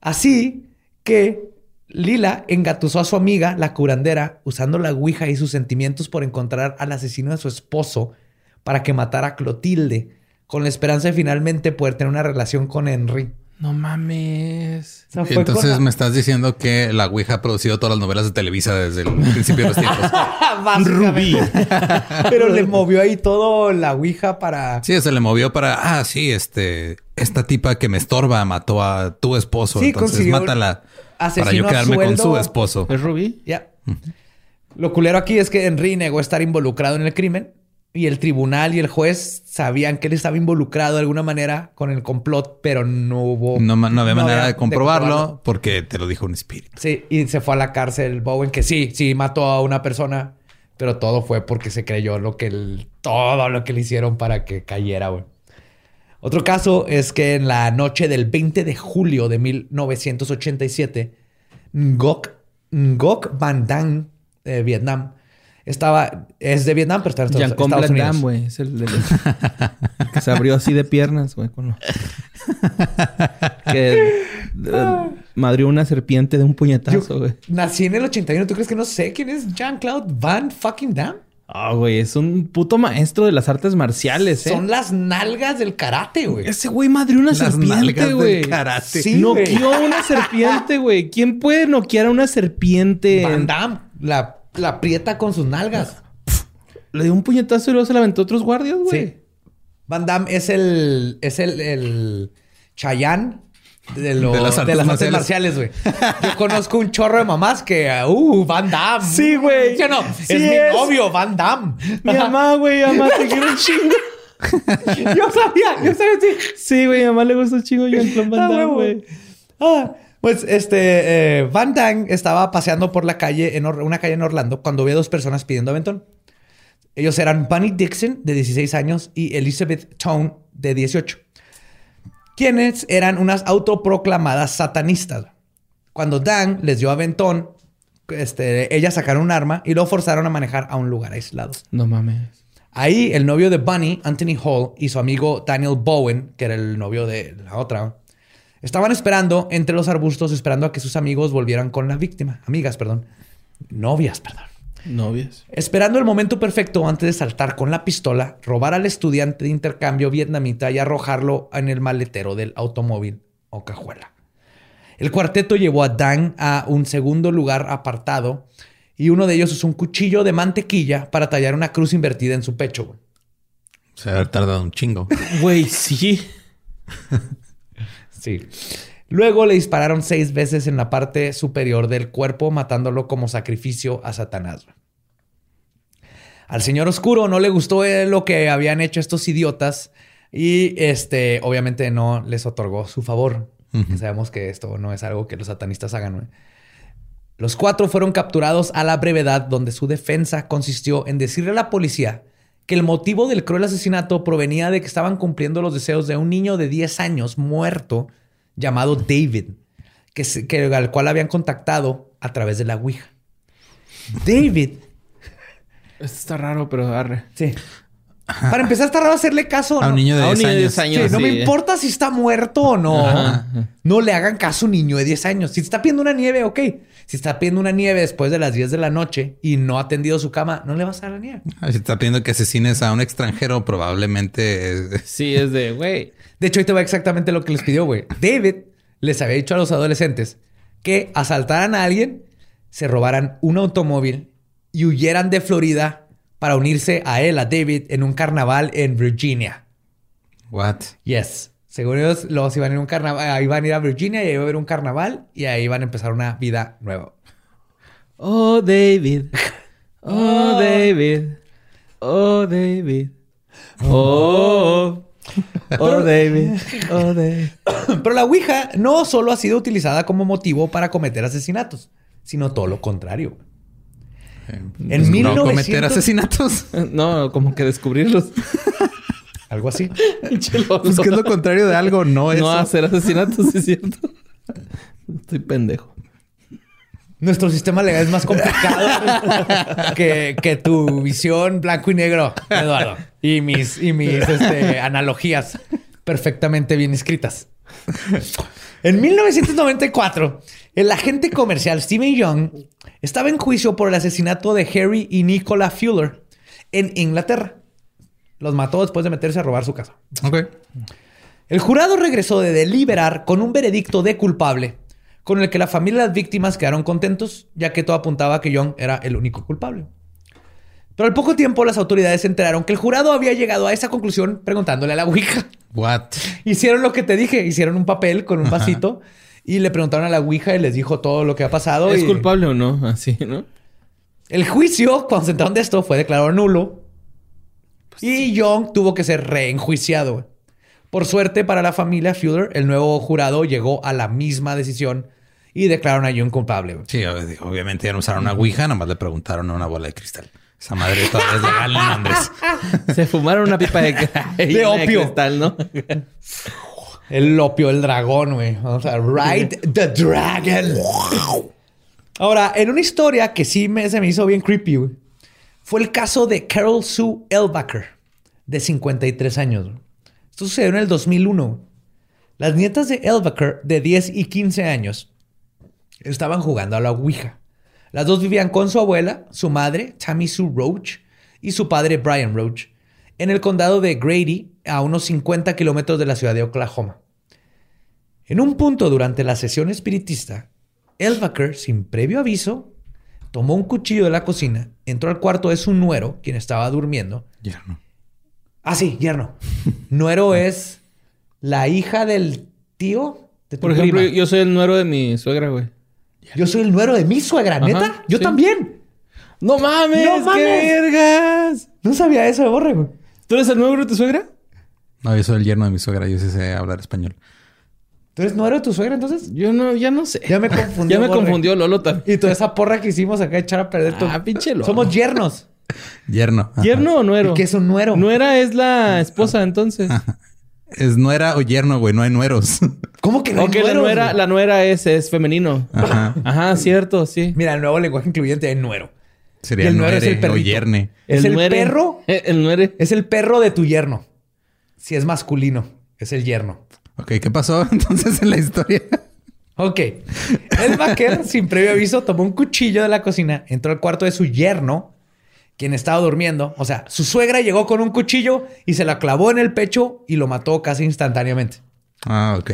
Speaker 4: Así que Lila engatusó a su amiga, la curandera, usando la Ouija y sus sentimientos por encontrar al asesino de su esposo para que matara a Clotilde, con la esperanza de finalmente poder tener una relación con Henry.
Speaker 5: No mames.
Speaker 4: O sea, fue con
Speaker 3: Entonces
Speaker 4: la-
Speaker 3: me estás diciendo que la Ouija ha producido todas las novelas de Televisa desde el principio de los tiempos.
Speaker 4: Rubí. Pero le movió ahí todo la Ouija para...
Speaker 3: Sí, se le movió para, ah, sí, este, esta tipa que me estorba mató a tu esposo.
Speaker 4: Sí,
Speaker 3: entonces mátala para yo quedarme con su esposo.
Speaker 5: ¿Es Rubí?
Speaker 4: Ya. Lo culero aquí es que Henry negó estar involucrado en el crimen y el tribunal y el juez sabían que él estaba involucrado de alguna manera con el complot, pero no hubo...
Speaker 3: No, había manera de comprobarlo,
Speaker 4: comprobarlo.
Speaker 3: porque te lo dijo un espíritu.
Speaker 4: Sí, y se fue a la cárcel Bowen, que sí, sí mató a una persona, pero todo fue porque se creyó lo que el- todo lo que le hicieron para que cayera, güey. Otro caso es que en la noche del 20 de julio de 1987, Ngok Ngoc Van Dang de Vietnam. Estaba, es de Vietnam, pero está en Estados, Unidos.
Speaker 5: Güey. Es el, el- el que se abrió así de piernas, güey. lo- que eh, madrió una serpiente de un puñetazo, güey.
Speaker 4: nací en el 81. ¿Tú crees que no sé quién es Jean-Claude Van fucking Damme?
Speaker 5: Ah, güey. Es un puto maestro de las artes marciales, ¿eh?
Speaker 4: Son las nalgas del karate, güey.
Speaker 5: Ese güey madrió una
Speaker 3: Las
Speaker 5: serpiente,
Speaker 3: nalgas del
Speaker 5: güey.
Speaker 3: karate.
Speaker 4: Sí, güey.
Speaker 5: Noqueó a una serpiente, güey. ¿Quién puede noquear a una serpiente?
Speaker 4: Van Damme la, la aprieta con sus nalgas.
Speaker 5: Le dio un puñetazo y luego se la aventó a otros guardias, güey.
Speaker 4: Sí. Van Damme es el. Es el. el Chayanne de, lo-
Speaker 3: De las artes
Speaker 4: de las artes
Speaker 3: marciales.
Speaker 4: güey. Yo conozco un chorro de mamás que. Uh, Van Damme.
Speaker 5: Sí, güey.
Speaker 4: ¿Sí o no?
Speaker 5: Sí
Speaker 4: es, mi novio, Van Damme.
Speaker 5: Mi mamá, güey, mamá, te quiero un chingo.
Speaker 4: yo sabía, yo sabía, sí.
Speaker 5: Sí, güey, a mamá le gusta un chingo Jean-Claude Van
Speaker 4: Ah,
Speaker 5: Damme, güey.
Speaker 4: Ah, pues este, eh, Van Damme estaba paseando por la calle, en Or- una calle en Orlando, cuando vio a dos personas pidiendo aventón. Ellos eran Bunny Dixon, de 16 años, y Elizabeth Tone, de 18. Quienes eran unas autoproclamadas satanistas. Cuando Dan les dio aventón, este, ellas sacaron un arma y lo forzaron a manejar a un lugar aislado.
Speaker 5: No mames.
Speaker 4: Ahí el novio de Bunny, Anthony Hall, y su amigo Daniel Bowen, que era el novio de la otra, estaban esperando entre los arbustos, esperando a que sus amigos volvieran con la víctima. Amigas, perdón. Novias, perdón.
Speaker 5: Novias.
Speaker 4: Esperando el momento perfecto antes de saltar con la pistola, robar al estudiante de intercambio vietnamita y arrojarlo en el maletero del automóvil o cajuela. El cuarteto llevó a Dan a un segundo lugar apartado y uno de ellos usó un cuchillo de mantequilla para tallar una cruz invertida en su pecho.
Speaker 3: Se ha tardado un chingo.
Speaker 5: Güey, sí.
Speaker 4: Sí. Luego le dispararon seis veces en la parte superior del cuerpo, matándolo como sacrificio a Satanás. Al señor oscuro no le gustó eh, lo que habían hecho estos idiotas y este, obviamente no les otorgó su favor. Sabemos que esto no es algo que los satanistas hagan. Los cuatro fueron capturados a la brevedad, donde su defensa consistió en decirle a la policía que el motivo del cruel asesinato provenía de que estaban cumpliendo los deseos de un niño de 10 años muerto llamado David, que, se- que- al cual habían contactado a través de la Ouija. David,
Speaker 5: Esto está raro, pero arre.
Speaker 4: sí. Para empezar, está raro hacerle caso.
Speaker 3: A
Speaker 4: ¿no?
Speaker 3: un niño de
Speaker 5: A un
Speaker 3: 10
Speaker 5: niño de
Speaker 3: años.
Speaker 5: 10 años.
Speaker 4: Sí, no me importa si está muerto o no.
Speaker 5: Ajá.
Speaker 4: No le hagan caso a un niño de 10 años. Si te está pidiendo una nieve, ok. Si está pidiendo una nieve después de las 10 de la noche y no ha atendido su cama, no le vas a dar la nieve.
Speaker 3: Ah, Si está pidiendo que asesines a un extranjero, probablemente es-
Speaker 5: Sí, es de, güey.
Speaker 4: De hecho, ahí te va exactamente lo que les pidió, güey. David les había dicho a los adolescentes que asaltaran a alguien, se robaran un automóvil y huyeran de Florida para unirse a él, a David, en un carnaval en Virginia.
Speaker 3: What?
Speaker 4: Yes. Según ellos, los iban a ir a un carnaval, iban a ir a Virginia y ahí iba a haber un carnaval y ahí iban a empezar una vida nueva.
Speaker 5: Oh, David. Oh, David. Oh, David. Oh. Oh, David. Oh, David.
Speaker 4: Pero la Ouija no solo ha sido utilizada como motivo para cometer asesinatos, sino todo lo contrario. En
Speaker 3: Pues no
Speaker 4: 1900
Speaker 3: cometer asesinatos.
Speaker 5: No, como que descubrirlos.
Speaker 4: Algo así.
Speaker 3: Pues que es lo contrario de algo, no eso.
Speaker 5: No hacer asesinatos, ¿sí es cierto. Estoy pendejo.
Speaker 4: Nuestro sistema legal es más complicado que, que tu visión blanco y negro, Eduardo. Y mis, y mis este, analogías perfectamente bien escritas. En 1994, el agente comercial Steven Young estaba en juicio por el asesinato de Harry y Nicola Fuller en Inglaterra. Los mató después de meterse a robar su casa.
Speaker 3: Ok.
Speaker 4: El jurado regresó de deliberar con un veredicto de culpable, con el que la familia y las víctimas quedaron contentos, ya que todo apuntaba a que Young era el único culpable. Pero al poco tiempo las autoridades se enteraron que el jurado había llegado a esa conclusión preguntándole a la Ouija.
Speaker 3: What?
Speaker 4: Hicieron lo que te dije, hicieron un papel con un vasito y le preguntaron a la Ouija y les dijo todo lo que ha pasado.
Speaker 5: ¿Es
Speaker 4: y-
Speaker 5: culpable o no? Así, ¿no?
Speaker 4: El juicio, cuando se enteraron de esto, fue declarado nulo. Y Young tuvo que ser reenjuiciado. güey. Por suerte para la familia Fuller, el nuevo jurado llegó a la misma decisión y declararon a Young culpable.
Speaker 3: Sí, ob- obviamente ya no usaron una ouija, nomás le preguntaron a una bola de cristal. Esa madre todavía es legal en Londres.
Speaker 5: Se fumaron una pipa de,
Speaker 4: De opio.
Speaker 5: cristal, ¿no?
Speaker 4: El opio, el dragón, güey. Vamos a ride the dragon. Ahora, en una historia que sí me, se me hizo bien creepy, güey, fue el caso de Carol Sue Elbacker, de 53 años. Esto sucedió en el 2001. Las nietas de Elbacker, de 10 y 15 años, estaban jugando a la Ouija. Las dos vivían con su abuela, su madre, Tammy Sue Roach, y su padre, Brian Roach, en el condado de Grady, a unos 50 kilómetros de la ciudad de Oklahoma. En un punto durante la sesión espiritista, Elbacker, sin previo aviso, tomó un cuchillo de la cocina, entró al cuarto de su nuero, quien estaba durmiendo.
Speaker 3: Yerno.
Speaker 4: Ah, sí, yerno. nuero es la hija del tío de tu
Speaker 5: Por ejemplo,
Speaker 4: prima.
Speaker 5: yo soy el nuero de mi suegra, güey.
Speaker 4: Yo soy el nuero de mi suegra, ¿neta?
Speaker 5: Ajá,
Speaker 4: Yo
Speaker 5: sí.
Speaker 4: también.
Speaker 5: ¡No mames!
Speaker 4: ¡No
Speaker 5: ¡Qué
Speaker 4: mames!
Speaker 5: vergas!
Speaker 4: No sabía eso de borre, güey.
Speaker 5: ¿Tú eres el nuero de tu suegra?
Speaker 3: No, yo soy el yerno de mi suegra. Yo sí sé hablar español.
Speaker 4: ¿Tú eres nuero de tu suegra entonces?
Speaker 5: Yo no, ya no sé.
Speaker 4: Ya me confundió.
Speaker 5: Ya me
Speaker 4: borre.
Speaker 5: confundió Lolo también.
Speaker 4: Y toda esa porra que hicimos acá echar a perder todo.
Speaker 5: Ah, pinche Lolo.
Speaker 4: Somos yernos.
Speaker 3: Yerno. Ajá.
Speaker 5: ¿Yerno o nuero?
Speaker 4: ¿Y qué es un nuero?
Speaker 5: Nuera es la esposa, entonces.
Speaker 3: Es nuera o yerno, güey. No hay nueros.
Speaker 4: ¿Cómo que no hay
Speaker 5: la
Speaker 4: nueros,
Speaker 5: nuera,
Speaker 4: güey?
Speaker 5: la nuera es, es femenino.
Speaker 3: Ajá.
Speaker 5: Ajá, cierto, sí.
Speaker 4: Mira, el nuevo lenguaje incluyente es nuero.
Speaker 3: Sería
Speaker 4: Y el nuero es el perrito.
Speaker 3: o yerne.
Speaker 4: Es el perro.
Speaker 5: El nuere.
Speaker 4: Es el perro de tu yerno. Si es masculino, es el yerno.
Speaker 3: Ok, ¿qué pasó entonces en la historia?
Speaker 4: Ok. El vaquero, sin previo aviso, tomó un cuchillo de la cocina, entró al cuarto de su yerno, quien estaba durmiendo. O sea, su suegra llegó con un cuchillo y se la clavó en el pecho y lo mató casi instantáneamente.
Speaker 3: Ah, ok.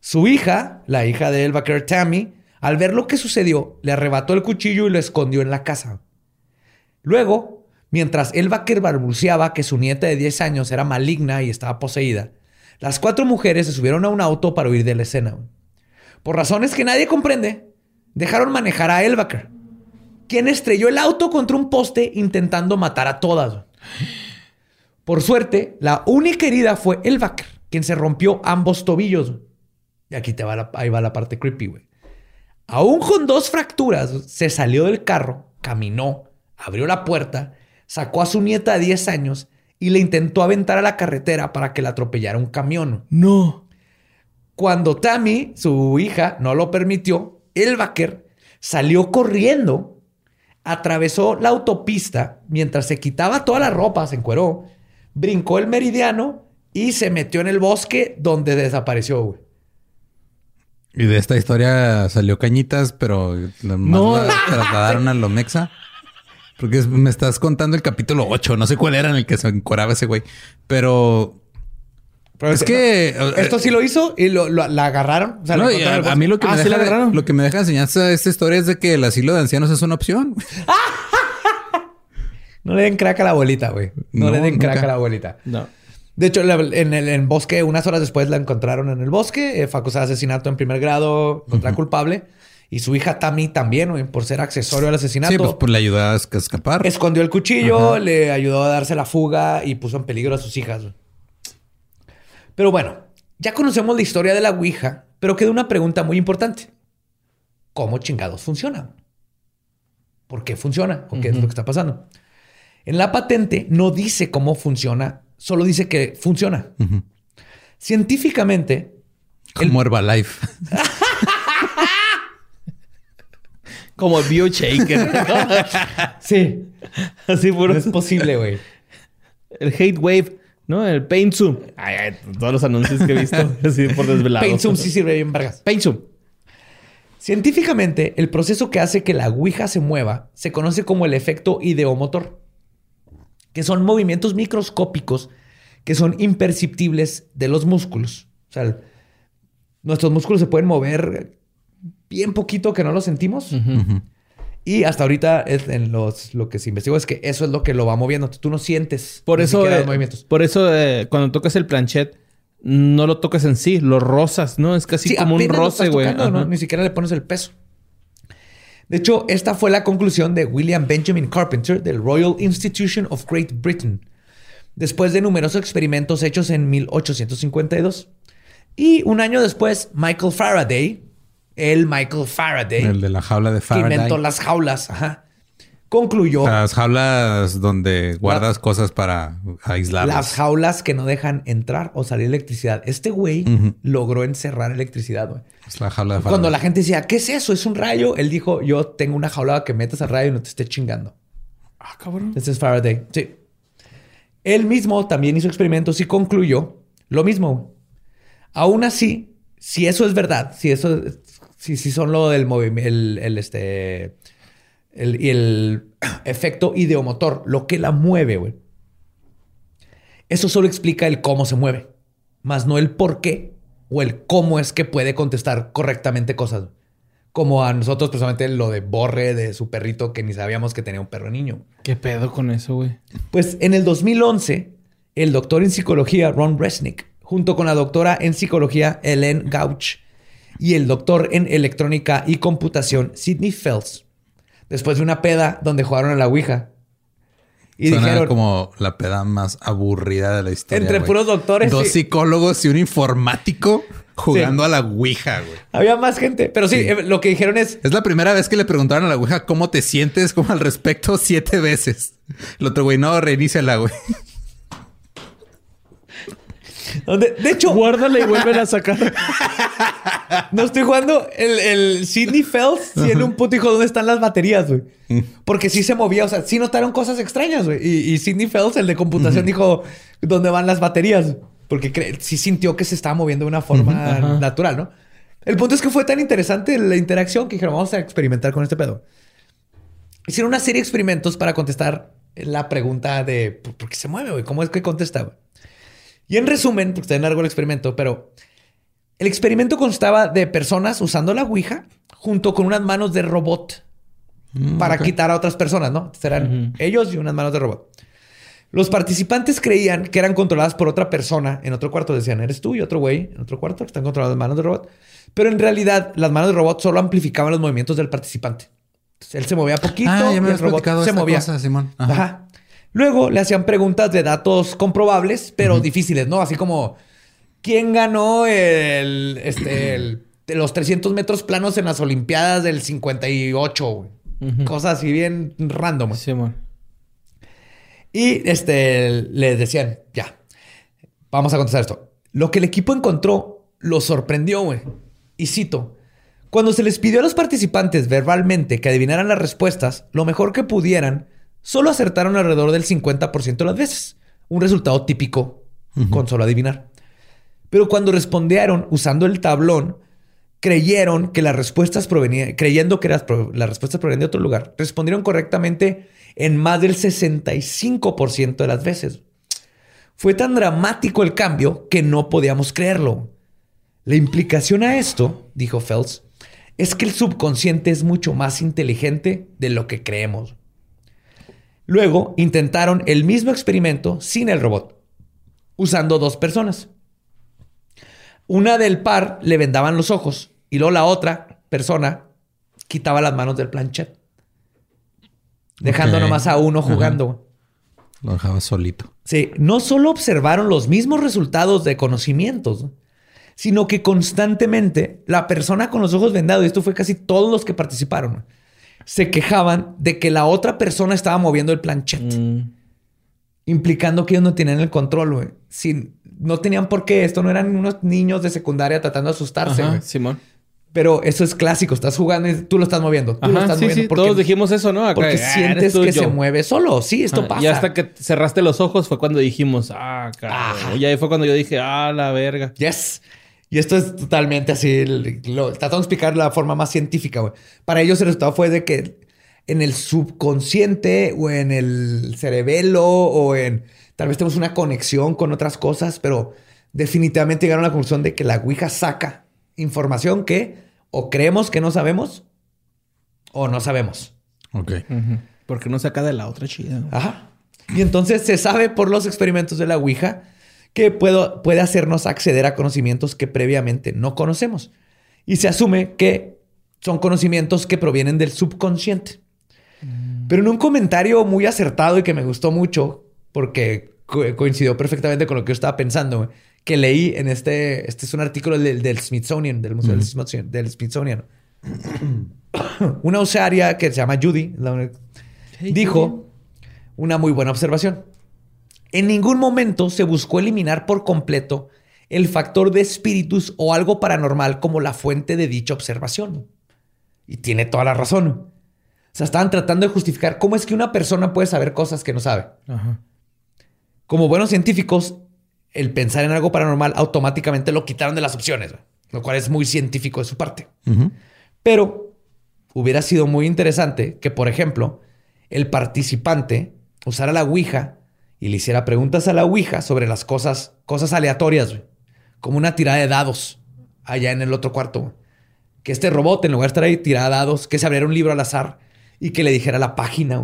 Speaker 4: Su hija, la hija de Elbaker Tammy, al ver lo que sucedió, le arrebató el cuchillo y lo escondió en la casa. Luego, mientras Elbaker balbuceaba que su nieta de 10 años era maligna y estaba poseída, las cuatro mujeres se subieron a un auto para huir de la escena. Por razones que nadie comprende, dejaron manejar a Elbaker, quien estrelló el auto contra un poste intentando matar a todas. Por suerte, la única herida fue Elbaker, quien se rompió ambos tobillos. Y aquí te va la, la parte creepy, güey. Aún con dos fracturas, se salió del carro, caminó, abrió la puerta, sacó a su nieta de 10 años y le intentó aventar a la carretera para que la atropellara un camión.
Speaker 5: No.
Speaker 4: Cuando Tammy, su hija, no lo permitió, el vaquer salió corriendo, atravesó la autopista mientras se quitaba toda la ropa, se encueró, brincó el meridiano y se metió en el bosque donde desapareció, güey.
Speaker 3: Y de esta historia salió Cañitas, pero nomás
Speaker 5: No.
Speaker 3: la trasladaron a lo Mexa. Porque me estás contando el capítulo 8. No sé cuál era en el que se encoraba ese güey. Pero... es que...
Speaker 4: Esto sí lo hizo y lo, lo- la agarraron. O sea,
Speaker 3: No,
Speaker 4: la
Speaker 3: a, a mí lo que,
Speaker 5: Ah,
Speaker 3: me
Speaker 5: ¿sí la
Speaker 3: deja,
Speaker 5: agarraron?
Speaker 3: lo que me deja enseñanza esta historia es de que el asilo de ancianos es una opción.
Speaker 4: No le den crack a la abuelita, güey. No,
Speaker 3: No,
Speaker 4: le den crack
Speaker 3: nunca.
Speaker 4: a la abuelita.
Speaker 5: No.
Speaker 4: De hecho, la- en el en bosque, unas horas después la encontraron en el bosque. eh, fue acusada de asesinato en primer grado, contra culpable. Y su hija Tammy también, güey, por ser accesorio al asesinato.
Speaker 3: Sí, pues, pues le ayudó a es- escapar.
Speaker 4: Escondió el cuchillo, le ayudó a darse la fuga y puso en peligro a sus hijas. güey. Pero bueno, ya conocemos la historia de la Ouija, pero queda una pregunta muy importante. ¿Cómo chingados funciona? ¿Por qué funciona? ¿O qué es lo que está pasando? En la patente no dice cómo funciona, solo dice que funciona. Científicamente,
Speaker 3: Como Herbalife.
Speaker 5: Como el Bioshaker.
Speaker 4: sí,
Speaker 5: Así
Speaker 4: no
Speaker 5: puro.
Speaker 4: es posible, güey.
Speaker 5: El Hate Wave, ¿no? El Paint Zoom. Ay, ay, todos los anuncios que he visto. Así por desvelado.
Speaker 4: Paint Zoom sí sirve bien, vergas.
Speaker 5: Paint Zoom.
Speaker 4: Científicamente, el proceso que hace que la Ouija se mueva se conoce como el efecto ideomotor, que son movimientos microscópicos que son imperceptibles de los músculos. O sea, nuestros músculos se pueden mover bien poquito que no lo sentimos. Y hasta ahorita es en los, lo que se investigó es que eso es lo que lo va moviendo. Tú no sientes
Speaker 5: Por eso, eh,
Speaker 4: los movimientos.
Speaker 5: por eso eh, cuando tocas el planchet, no lo tocas en sí, lo rozas, ¿no? Es casi
Speaker 4: Sí,
Speaker 5: como un roce, güey.
Speaker 4: ¿no? Ni siquiera le pones el peso. De hecho, esta fue la conclusión de William Benjamin Carpenter del Royal Institution of Great Britain, después de numerosos experimentos hechos en 1852. Y un año después, Michael Faraday, el Michael Faraday,
Speaker 3: El de la jaula de
Speaker 4: que
Speaker 3: Faraday.
Speaker 4: inventó las jaulas, ajá, concluyó
Speaker 3: Las jaulas donde guardas cosas para aislarlas.
Speaker 4: las jaulas que no dejan entrar o salir electricidad. Este güey logró encerrar electricidad, güey.
Speaker 3: Es la jaula de
Speaker 4: Cuando
Speaker 3: Faraday.
Speaker 4: la gente decía, ¿qué es eso? ¿Es un rayo? Él dijo, yo tengo una jaula que metas al rayo y no te esté chingando.
Speaker 5: Ah, cabrón.
Speaker 4: Este es Faraday. Sí. Él mismo también hizo experimentos y concluyó lo mismo. Aún así, si eso es verdad, si eso, si, si son lo del movimiento, el, el, este, el, y el efecto ideomotor, lo que la mueve, güey. Eso solo explica el cómo se mueve, más no el por qué o el cómo es que puede contestar correctamente cosas. Como a nosotros, personalmente, lo de Borre, de su perrito, que ni sabíamos que tenía un perro niño.
Speaker 5: ¿Qué pedo con eso, güey?
Speaker 4: Pues en el 2011, el doctor en psicología Ron Resnick, junto con la doctora en psicología Ellen Gauch y el doctor en electrónica y computación Sidney Phelps, después de una peda donde jugaron a la Ouija, y
Speaker 3: Suena
Speaker 4: dijeron,
Speaker 3: como la peda más aburrida de la historia.
Speaker 4: Entre puros doctores,
Speaker 3: Dos psicólogos y un informático jugando a la Ouija, güey.
Speaker 4: había más gente, pero sí,
Speaker 3: Sí.
Speaker 4: eh, lo que dijeron es,
Speaker 3: Es la primera vez que le preguntaron a la Ouija cómo te sientes como al respecto siete veces. El otro güey, no, reiníciala, güey.
Speaker 4: Donde, de hecho,
Speaker 5: Guárdala y vuelven a sacar.
Speaker 4: No estoy jugando el, el Sidney Phelps tiene un puto hijo dónde están las baterías, güey. Porque sí se movía, o sea, sí notaron cosas extrañas, güey. Y, y Sidney Phelps, el de computación, dijo dónde van las baterías. Porque sí sintió que se estaba moviendo de una forma
Speaker 5: Ajá.
Speaker 4: natural, ¿no? El punto es que fue tan interesante la interacción que dijeron, vamos a experimentar con este pedo. Hicieron una serie de experimentos para contestar la pregunta de ¿por por qué se mueve, güey? ¿Cómo es que contesta, güey? Y en resumen, porque está en largo el experimento, pero el experimento constaba de personas usando la Ouija junto con unas manos de robot para quitar a otras personas, ¿no? Serán ellos y unas manos de robot. Los participantes creían que eran controladas por otra persona en otro cuarto. Decían, eres tú y otro güey en otro cuarto que están controladas las manos de robot. Pero en realidad, las manos de robot solo amplificaban los movimientos del participante. Entonces, él se movía poquito
Speaker 3: Ah, ya
Speaker 4: y el robot se movía.
Speaker 3: cosa, Simón. Ajá.
Speaker 4: Ajá. Luego le hacían preguntas de datos comprobables, pero difíciles, ¿no? Así como, ¿quién ganó el, este, el- los 300 metros planos en las Olimpiadas del 58? güey? Cosas así bien random.
Speaker 5: Sí, amor.
Speaker 4: Y este, le decían, ya, vamos a contestar esto. Lo que el equipo encontró lo sorprendió, güey. Y cito, cuando se les pidió a los participantes verbalmente que adivinaran las respuestas, lo mejor que pudieran, solo acertaron alrededor del 50% de las veces. Un resultado típico con solo adivinar. Pero cuando respondieron usando el tablón, creyeron que las respuestas provenían, creyendo que las, las respuestas provenían de otro lugar, respondieron correctamente en más del 65% de las veces. Fue tan dramático el cambio que no podíamos creerlo. La implicación a esto, dijo Phelps, es que el subconsciente es mucho más inteligente de lo que creemos. Luego intentaron el mismo experimento sin el robot, usando dos personas. Una del par le vendaban los ojos y luego la otra persona quitaba las manos del planchet, dejando nomás a uno
Speaker 3: Ajá.
Speaker 4: jugando.
Speaker 3: Lo dejaba solito.
Speaker 4: Sí, no solo observaron los mismos resultados de conocimientos, sino que constantemente la persona con los ojos vendados, y esto fue casi todos los que participaron, se quejaban de que la otra persona estaba moviendo el planchet,
Speaker 5: Mm.
Speaker 4: implicando que ellos no tenían el control, güey. Sin- no tenían por qué, esto no eran unos niños de secundaria tratando de asustarse,
Speaker 5: Ajá. Simón.
Speaker 4: Pero eso es clásico, estás jugando y tú lo estás moviendo, tú lo
Speaker 5: Ajá,
Speaker 4: estás
Speaker 5: sí,
Speaker 4: moviendo.
Speaker 5: sí.
Speaker 4: porque-
Speaker 5: Todos dijimos eso, ¿no? Acá,
Speaker 4: porque
Speaker 5: "Ah,
Speaker 4: sientes
Speaker 5: tú,
Speaker 4: que
Speaker 5: yo".
Speaker 4: se mueve solo. Sí, esto
Speaker 5: Ajá,
Speaker 4: pasa.
Speaker 5: Y hasta que cerraste los ojos fue cuando dijimos, ah, carajo. Y ahí fue cuando yo dije, ah, la verga.
Speaker 4: Yes. Y esto es totalmente así. Lo, tratando de explicar la forma más científica, güey. Para ellos el resultado fue de que en el subconsciente o en el cerebelo o en... Tal vez tenemos una conexión con otras cosas, pero definitivamente llegaron a la conclusión de que la Ouija saca información que o creemos que no sabemos o no sabemos.
Speaker 3: Ok.
Speaker 5: Porque no saca de la otra chida.
Speaker 4: Ajá. Y entonces se sabe por los experimentos de la Ouija que puedo- puede hacernos acceder a conocimientos que previamente no conocemos. Y se asume que son conocimientos que provienen del subconsciente. Pero en un comentario muy acertado y que me gustó mucho, porque co- coincidió perfectamente con lo que yo estaba pensando, que leí en este, este es un artículo del, del Smithsonian, del Museo del Smithsonian, del Smithsonian. Una usuaria que se llama Judy, la, dijo una muy buena observación. En ningún momento se buscó eliminar por completo el factor de espíritus o algo paranormal como la fuente de dicha observación. Y tiene toda la razón. O sea, estaban tratando de justificar cómo es que una persona puede saber cosas que no sabe. Como buenos científicos, el pensar en algo paranormal automáticamente lo quitaron de las opciones, lo cual es muy científico de su parte. Pero hubiera sido muy interesante que, por ejemplo, el participante usara la Ouija y le hiciera preguntas a la Ouija sobre las cosas, cosas aleatorias, como una tirada de dados allá en el otro cuarto. Que este robot, en lugar de estar ahí, tirara dados, que se abriera un libro al azar y que le dijera la página.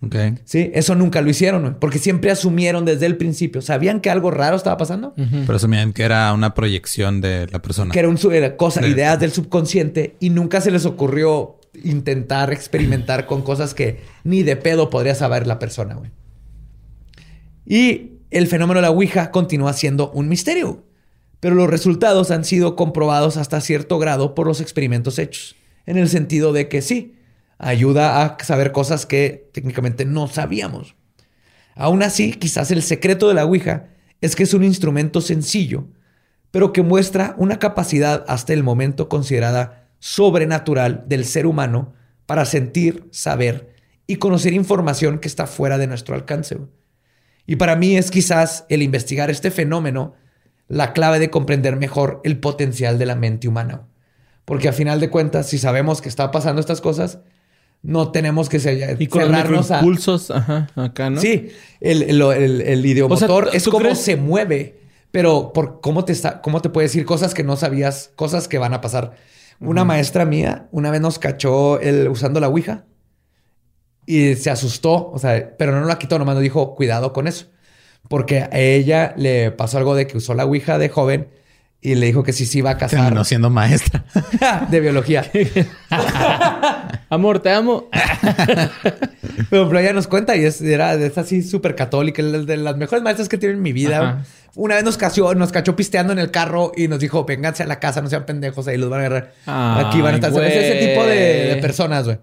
Speaker 4: Güey. Sí, eso nunca lo hicieron, porque siempre asumieron desde el principio. Sabían que algo raro estaba pasando.
Speaker 3: Pero asumían que era una proyección de la persona.
Speaker 4: Que era, un, cosa, ideas del subconsciente y nunca se les ocurrió intentar experimentar con cosas que ni de pedo podría saber la persona. Güey. Y el fenómeno de la Ouija continúa siendo un misterio, pero los resultados han sido comprobados hasta cierto grado por los experimentos hechos, en el sentido de que sí, ayuda a saber cosas que técnicamente no sabíamos. Aún así, quizás el secreto de la Ouija es que es un instrumento sencillo, pero que muestra una capacidad hasta el momento considerada sobrenatural del ser humano para sentir, saber y conocer información que está fuera de nuestro alcance. Y para mí es quizás el investigar este fenómeno la clave de comprender mejor el potencial de la mente humana. Porque a final de cuentas, si sabemos que está pasando estas cosas, no tenemos que
Speaker 5: y con cerrarnos a... impulsos, ajá, acá, ¿no?
Speaker 4: Sí, el, el, el, idiomotor es como se mueve, pero por cómo te está, cómo te puede decir cosas que no sabías, cosas que van a pasar. Una maestra mía una vez nos cachó el, usando la Ouija y se asustó, o sea, pero no la quitó, nomás nos dijo, cuidado con eso. Porque a ella le pasó algo de que usó la Ouija de joven y le dijo que sí se iba a casar.
Speaker 3: Terminó siendo maestra.
Speaker 4: de biología.
Speaker 5: Amor, te amo.
Speaker 4: pero, ella nos cuenta y es, era es así súper católica, de las mejores maestras que tiene en mi vida. Una vez nos cachó, nos cachó pisteando en el carro y nos dijo, vénganse a la casa, no sean pendejos, ahí los van a agarrar. Aquí van a estar. Es ese tipo de, personas, güey.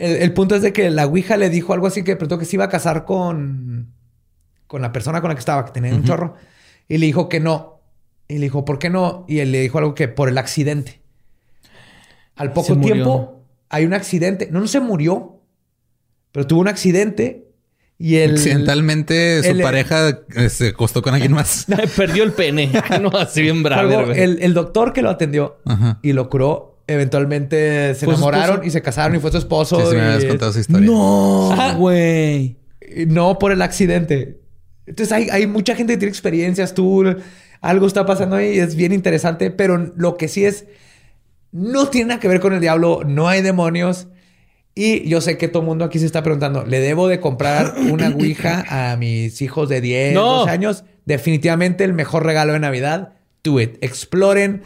Speaker 4: El, punto es de que la Ouija le dijo algo así que preguntó que se iba a casar con, con la persona con la que estaba, que tenía un chorro. Y le dijo que no, y le dijo, ¿por qué no? Y él le dijo algo que por el accidente. Al poco tiempo hay un accidente. No, no se murió, pero tuvo un accidente y él...
Speaker 3: Accidentalmente su pareja eh, se acostó con alguien más.
Speaker 5: Perdió el pene. no, así bien bravo.
Speaker 4: El, doctor que lo atendió y lo curó, eventualmente se enamoraron y se casaron y fue su esposo.
Speaker 3: Sí, me habías contado esa historia.
Speaker 5: No, güey.
Speaker 4: No por el accidente. Entonces hay, hay mucha gente que tiene experiencias. Tú algo está pasando ahí y es bien interesante, pero lo que sí es, no tiene nada que ver con el diablo, no hay demonios. Y yo sé que todo el mundo aquí se está preguntando, ¿le debo de comprar una Ouija a mis hijos de 10, 12 años? Definitivamente el mejor regalo de Navidad. Do it. Exploren.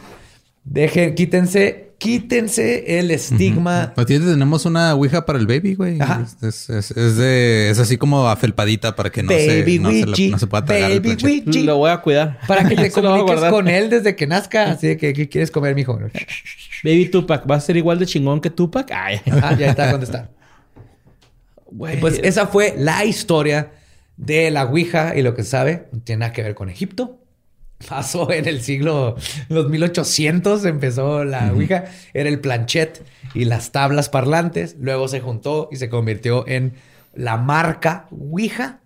Speaker 4: Dejen, quítense quítense el estigma.
Speaker 3: Uh tenemos una ouija para el baby, güey. Es, es, es, de, es así como afelpadita para que no, se, no, se, no se, pueda tragar baby
Speaker 5: el Lo voy a cuidar.
Speaker 4: Para que te comuniques con él desde que nazca. Así de que, ¿qué quieres comer, mijo?
Speaker 5: Baby Tupac, ¿va a ser igual de chingón que Tupac? Ay.
Speaker 4: Ah, ya está, ¿dónde está? Pues esa fue la historia de la Ouija y lo que se sabe. No tiene nada que ver con Egipto pasó en el siglo, los 1800 empezó la Ouija, era el planchet y las tablas parlantes, luego se juntó y se convirtió en la marca Ouija.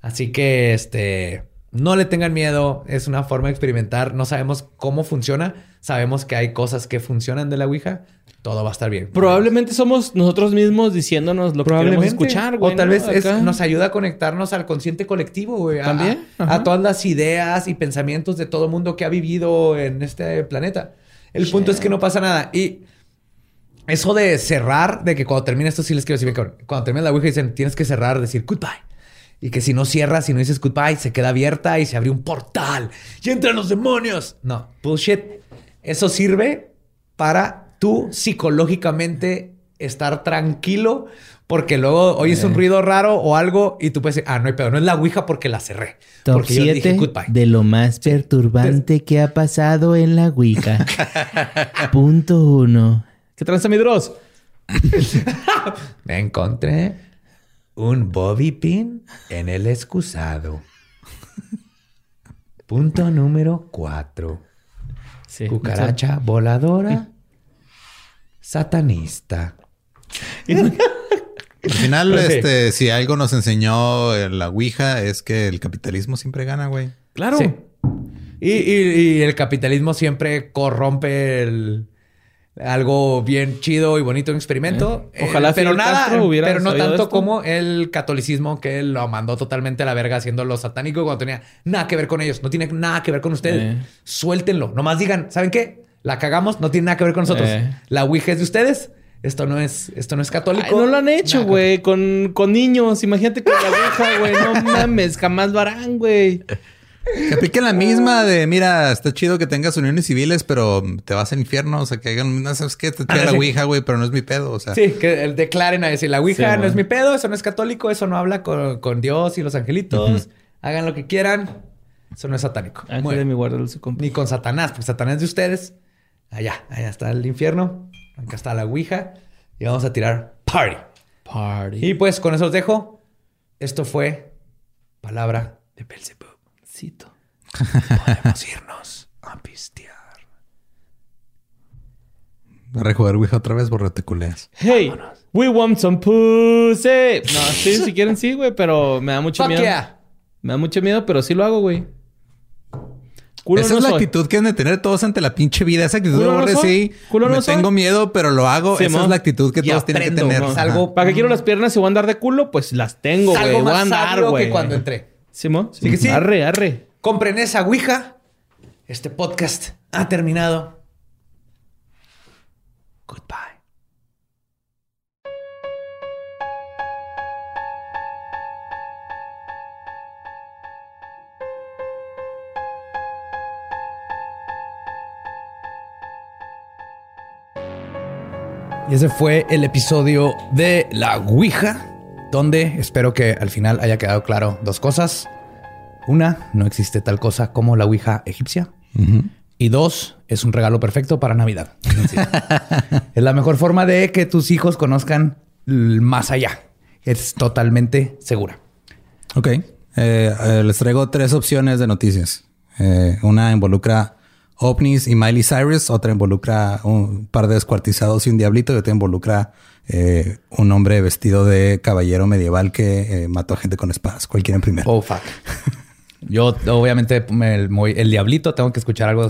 Speaker 4: Así que este no le tengan miedo, es una forma de experimentar, no sabemos cómo funciona, sabemos que hay cosas que funcionan de la Ouija, todo va a estar bien.
Speaker 5: Probablemente somos nosotros mismos diciéndonos lo que queremos escuchar, güey.
Speaker 4: O tal vez nos ayuda a conectarnos al consciente colectivo, güey.
Speaker 5: También.
Speaker 4: A, todas las ideas y pensamientos de todo mundo que ha vivido en este planeta. El punto es que no pasa nada. Y eso de cerrar, de que cuando termine esto, sí les quiero decir, cuando termina la Ouija dicen, tienes que cerrar, decir goodbye. Y que si no cierras, si no dices goodbye, se queda abierta y se abre un portal y entran los demonios. No, bullshit. Eso sirve para tú psicológicamente estar tranquilo porque luego oyes un eh. ruido raro o algo y tú puedes decir, ah, no hay pedo, no es la Ouija porque la cerré. porque
Speaker 5: yo dije goodbye. de lo más perturbante que ha pasado en la Ouija. Punto uno. ¿Qué transa mi Dross?
Speaker 4: Me encontré un bobby pin en el excusado. Punto número cuatro.
Speaker 5: Sí.
Speaker 4: Cucaracha voladora satanista.
Speaker 3: Al final,
Speaker 4: Ok.
Speaker 3: este, si algo nos enseñó eh, la Ouija es que el capitalismo siempre gana, güey.
Speaker 5: Claro.
Speaker 4: Sí. Y, y- y el capitalismo siempre corrompe el- algo bien chido y bonito, un experimento.
Speaker 5: Eh, ojalá
Speaker 4: Eh, pero nada, pero no tanto como el catolicismo que lo mandó totalmente a la verga haciendo lo satánico cuando tenía nada que ver con ellos, no tiene nada que ver con ustedes.
Speaker 5: Eh.
Speaker 4: Suéltenlo, nomás digan, ¿saben qué? La cagamos, no tiene nada que ver con nosotros.
Speaker 5: Eh.
Speaker 4: La Ouija es de ustedes. Esto no es, esto no es católico.
Speaker 5: Ay, no lo han hecho, güey, con, con niños. Imagínate con la aguja, güey. No mames, jamás lo harán, güey.
Speaker 3: Que apliquen la misma de, mira, está chido que tengas uniones civiles, pero te vas al infierno. O sea, que hagan, no sabes qué, te tira
Speaker 4: Ah,
Speaker 3: la
Speaker 4: sí.
Speaker 3: Ouija, güey, pero no es mi pedo. O sea,
Speaker 4: Sí, que el- declaren a decir, la Ouija
Speaker 5: Sí,
Speaker 4: no
Speaker 5: man.
Speaker 4: es mi pedo, eso no es católico, eso no habla con, con Dios y los angelitos. Hagan lo que quieran. Eso no es satánico. Muy
Speaker 5: Ángel de
Speaker 4: bien.
Speaker 5: mi guarda su compa.
Speaker 4: Ni con Satanás, porque Satanás es de ustedes. Allá, allá está el infierno. Acá está la Ouija. Y vamos a tirar party.
Speaker 5: Party.
Speaker 4: Y pues con eso os dejo. Esto fue Palabra de Belzebub. Podemos irnos a pistear.
Speaker 3: a rejugar Ouija otra vez, borra te culeas.
Speaker 5: Hey, we want some pussy. No, sí, si quieren sí, güey, pero me da mucho
Speaker 4: Fuck
Speaker 5: miedo.
Speaker 4: yeah.
Speaker 5: Me da mucho miedo, pero sí lo hago, güey. Culo
Speaker 3: Esa
Speaker 5: no
Speaker 3: es la
Speaker 5: soy.
Speaker 3: actitud que han de tener todos ante la pinche vida. Esa actitud
Speaker 5: Culo
Speaker 3: de
Speaker 5: no
Speaker 3: borre, sí.
Speaker 5: Culo no
Speaker 3: me
Speaker 5: soy.
Speaker 3: tengo miedo, pero lo hago.
Speaker 5: Sí,
Speaker 3: Esa
Speaker 5: mo.
Speaker 3: es la actitud que
Speaker 4: Y
Speaker 3: todos tienen que tener.
Speaker 4: Salgo-
Speaker 5: ¿Para qué quiero las piernas y voy a andar de culo? Pues las tengo, güey. Voy a andar, güey.
Speaker 4: que cuando entré.
Speaker 5: ¿Sí, mo?
Speaker 4: Sí que sí.
Speaker 5: Arre, arre.
Speaker 4: Compren esa Ouija. Este podcast ha terminado. Goodbye. Y ese fue el episodio de la Ouija, donde espero que al final haya quedado claro dos cosas. Una, no existe tal cosa como la Ouija egipcia. Y dos, es un regalo perfecto para Navidad. es la mejor forma de que tus hijos conozcan más allá. Es totalmente segura.
Speaker 3: Ok. Eh, eh, les traigo tres opciones de noticias. Eh, una involucra ovnis y Miley Cyrus, otra involucra un par de descuartizados y un diablito, y otra involucra eh, un hombre vestido de caballero medieval que eh, mató a gente con espadas. ¿Cuál quieren primero?
Speaker 4: Oh, fuck. Yo, obviamente, me- el, diablito, tengo que escuchar algo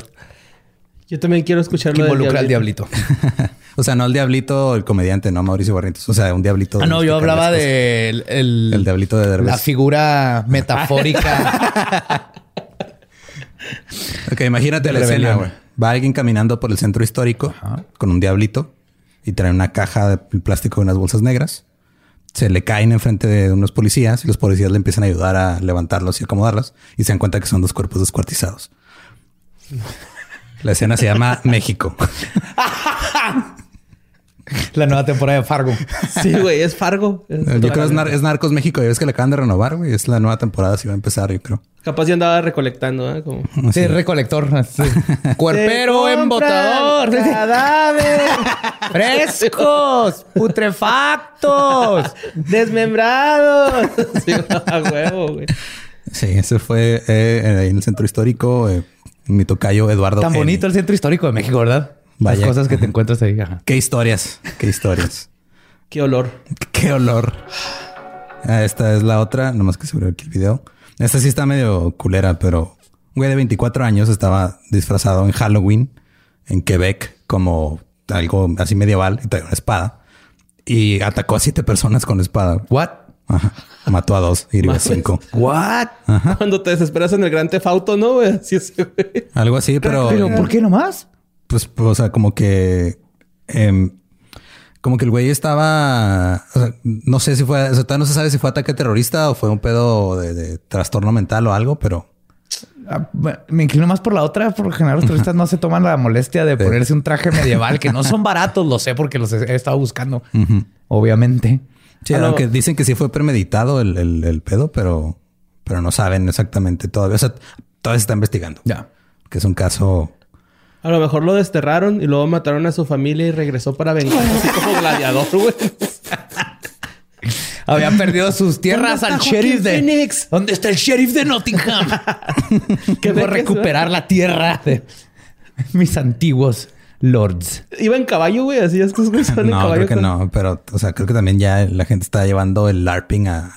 Speaker 5: Yo también quiero escuchar
Speaker 4: que involucra al
Speaker 5: diablito.
Speaker 4: diablito.
Speaker 3: o sea, no el diablito, el comediante, no Mauricio Barrientos. O sea, un diablito.
Speaker 4: Ah, no,
Speaker 3: de
Speaker 4: yo hablaba del el,
Speaker 3: El diablito de Derbez.
Speaker 4: la figura metafórica.
Speaker 3: Ok, imagínate
Speaker 4: De
Speaker 3: la escena, güey. Va alguien caminando por el centro histórico con un diablito y trae una caja de plástico y unas bolsas negras. Se le caen enfrente de unos policías y los policías le empiezan a ayudar a levantarlos y acomodarlos y se dan cuenta que son dos cuerpos descuartizados. La escena se llama México.
Speaker 4: la nueva temporada de Fargo.
Speaker 5: Sí, güey, es Fargo. Es-
Speaker 3: Yo creo que es, Nar- es Narcos México. Ya ves que le acaban de renovar, güey. Es la nueva temporada, si va a empezar, yo creo.
Speaker 5: Capaz ya andaba recolectando, ¿eh? Como...
Speaker 4: Sí, recolector. sí. Cuerpero embotador.
Speaker 5: compran Cadáver.
Speaker 4: Frescos, putrefactos.
Speaker 5: Desmembrados. Sí, a huevo, güey.
Speaker 3: Sí, ese fue eh, en el centro histórico. eh, mi tocayo Eduardo.
Speaker 4: Tan
Speaker 3: N.
Speaker 4: bonito el centro histórico de México, ¿verdad?
Speaker 3: Vaya.
Speaker 4: Las cosas que te encuentras ahí. ajá.
Speaker 3: Qué historias, qué historias.
Speaker 5: Qué olor.
Speaker 3: Qué olor. Ah, esta es la otra, nomás que seguro aquí el video. Esta sí está medio culera, pero un güey de 24 años estaba disfrazado en Halloween en Quebec como algo así medieval y traía una espada y atacó a siete personas con la espada.
Speaker 4: What?
Speaker 3: Ajá. Mató a dos y hirió a cinco.
Speaker 4: What?
Speaker 5: Cuando te desesperas en el gran tefauto, ¿no, güey? Así es, güey.
Speaker 3: Algo así, pero,
Speaker 4: Pero ¿por qué nomás?
Speaker 3: Pues, o sea, como que, em, como que el güey estaba, o sea, no sé si fue, o sea, todavía no se sabe si fue ataque terrorista o fue un pedo de, de trastorno mental o algo, pero
Speaker 4: Ah, Me inclino más por la otra. Por lo general, los turistas no se toman la molestia de ponerse un traje medieval que no son baratos. Lo sé porque los he, estado buscando. Obviamente.
Speaker 3: sí,
Speaker 5: no.
Speaker 3: aunque dicen que sí fue premeditado el, el, el pedo, pero, pero no saben exactamente todavía. O sea, todavía se está investigando.
Speaker 4: Ya.
Speaker 3: Que es un caso
Speaker 5: A lo mejor lo desterraron y luego mataron a su familia y regresó para vengar así como gladiador, güey.
Speaker 4: Habían perdido sus tierras al sheriff de
Speaker 5: Phoenix?
Speaker 4: ¿Dónde está el sheriff de Nottingham? que a recuperar la tierra de mis antiguos lords.
Speaker 5: Iba en caballo, güey, así es que güeyes van en
Speaker 3: No,
Speaker 5: caballo.
Speaker 3: creo que
Speaker 5: con-
Speaker 3: no, pero, o sea, creo que también ya la gente está llevando el LARPing a,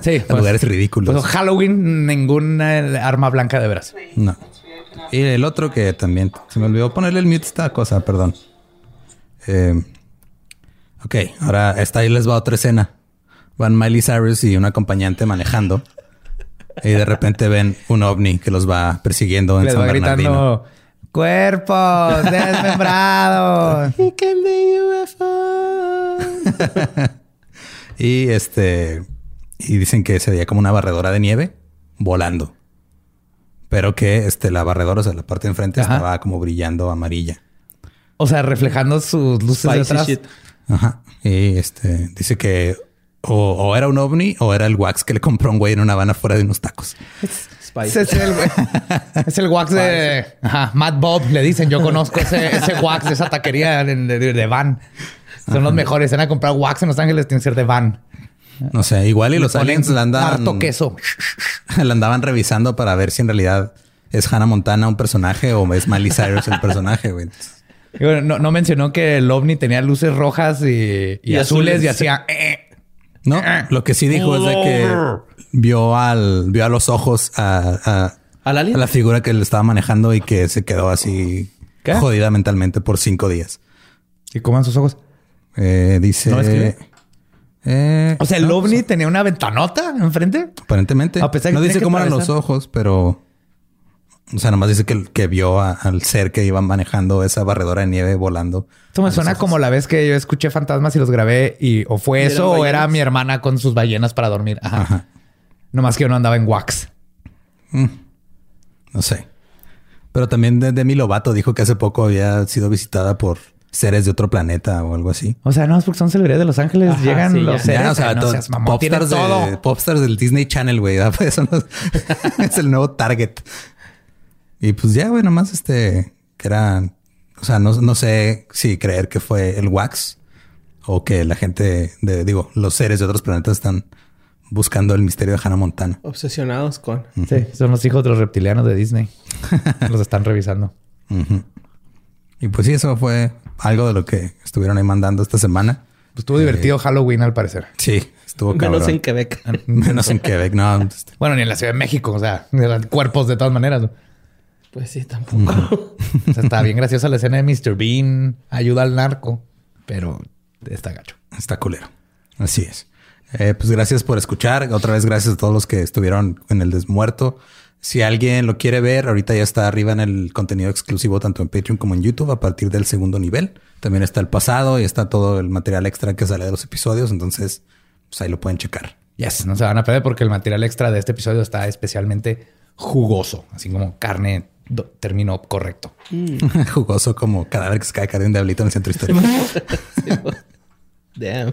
Speaker 4: Sí,
Speaker 3: a
Speaker 4: pues,
Speaker 3: lugares ridículos.
Speaker 4: Pues Halloween, ninguna arma blanca de veras.
Speaker 3: No. Y el otro que también se me olvidó ponerle el mute esta cosa, perdón. Eh, ok, ahora esta ahí les va otra escena. Van Miley Cyrus y un acompañante manejando. Y de repente ven un ovni que los va persiguiendo en
Speaker 4: Les
Speaker 3: San
Speaker 4: va
Speaker 3: Bernardino.
Speaker 4: gritando cuerpos desmembrados.
Speaker 3: Y este. Y dicen que se veía como una barredora de nieve volando. Pero que este, la barredora, o sea, la parte de enfrente
Speaker 4: Ajá.
Speaker 3: estaba como brillando amarilla.
Speaker 4: o sea, reflejando sus luces de
Speaker 5: Spicy
Speaker 4: atrás.
Speaker 5: shit.
Speaker 3: Ajá. Y este dice que o, o era un ovni o era el wax que le compró un güey en una Habana fuera de unos tacos.
Speaker 4: Es el, es el wax de ajá, Matt Bob, le dicen. Yo conozco ese, ese wax de esa taquería de, de- de van. Son los mejores. Van a comprar wax en Los Ángeles, tienen que ser de van.
Speaker 3: No sé, igual y los aliens la andaban,
Speaker 4: Harto queso.
Speaker 3: la andaban revisando para ver si en realidad es Hannah Montana un personaje o es Miley Cyrus el personaje, güey.
Speaker 4: Y bueno, no, no mencionó que el ovni tenía luces rojas y, y
Speaker 5: Y
Speaker 4: azules,
Speaker 5: azules.
Speaker 4: y hacía. eh.
Speaker 3: No, lo que sí dijo es de que vio al vio a los ojos a, a-
Speaker 5: ¿Al alien?
Speaker 3: a la figura que le estaba manejando y que se quedó así
Speaker 4: ¿Qué?
Speaker 3: jodida mentalmente por cinco días.
Speaker 4: ¿Y coman sus ojos?
Speaker 3: Eh, dice. Eh,
Speaker 4: O sea, el
Speaker 3: no,
Speaker 4: ovni tenía una ventanota enfrente.
Speaker 3: Aparentemente.
Speaker 4: A pesar que
Speaker 3: no dice
Speaker 4: que
Speaker 3: cómo eran los ojos, pero. O sea, nomás dice que, que vio a- al ser que iba manejando esa barredora de nieve volando.
Speaker 4: Esto me suena como la vez que yo escuché fantasmas y los grabé y o fue
Speaker 5: ¿Y eran
Speaker 4: eso o era mi hermana con sus ballenas para dormir. Ajá.
Speaker 3: Ajá.
Speaker 4: Nomás que yo no andaba en wax.
Speaker 3: No sé. Pero también de Demi Lovato dijo que hace poco había sido visitada por seres de otro planeta o algo así.
Speaker 4: O sea, no, es porque son celebridades de Los Ángeles.
Speaker 5: Ajá,
Speaker 4: llegan
Speaker 5: sí,
Speaker 4: los
Speaker 5: ya.
Speaker 4: seres.
Speaker 3: Ya, o sea,
Speaker 4: no seas mamón,
Speaker 3: popstars, de,
Speaker 4: todo.
Speaker 3: popstars del Disney Channel, güey. ¿verdad? Pues es el nuevo target. Y pues ya, güey, nomás este, que era, o sea, no, no sé si creer que fue el wax o que la gente de, digo, los seres de otros planetas están buscando el misterio de Hannah Montana.
Speaker 5: Obsesionados con.
Speaker 4: Sí, son los hijos de los reptilianos de Disney. los están revisando.
Speaker 3: Y pues sí, eso fue algo de lo que estuvieron ahí mandando esta semana.
Speaker 4: Pues estuvo divertido Halloween al parecer.
Speaker 3: Sí, estuvo cabrón.
Speaker 5: Menos en Quebec.
Speaker 3: Menos en Quebec, no. este,
Speaker 4: Bueno, ni en la Ciudad de México, o sea, eran cuerpos de todas maneras. ¿no?
Speaker 5: Pues sí, tampoco.
Speaker 4: O sea, está bien graciosa la escena de Mr. Bean, ayuda al narco, pero está gacho.
Speaker 3: Está culero. Así es. Eh, pues gracias por escuchar. Otra vez gracias a todos los que estuvieron en el desmuerto. Si alguien lo quiere ver, ahorita ya está arriba en el contenido exclusivo tanto en Patreon como en YouTube a partir del segundo nivel. También está el pasado y está todo el material extra que sale de los episodios. Entonces, pues ahí lo pueden checar.
Speaker 4: Yes, no se van a perder porque el material extra de este episodio está especialmente jugoso, así como carne término correcto.
Speaker 3: Jugoso como cadáver que se cae de un diablito en el centro histórico.
Speaker 5: Damn.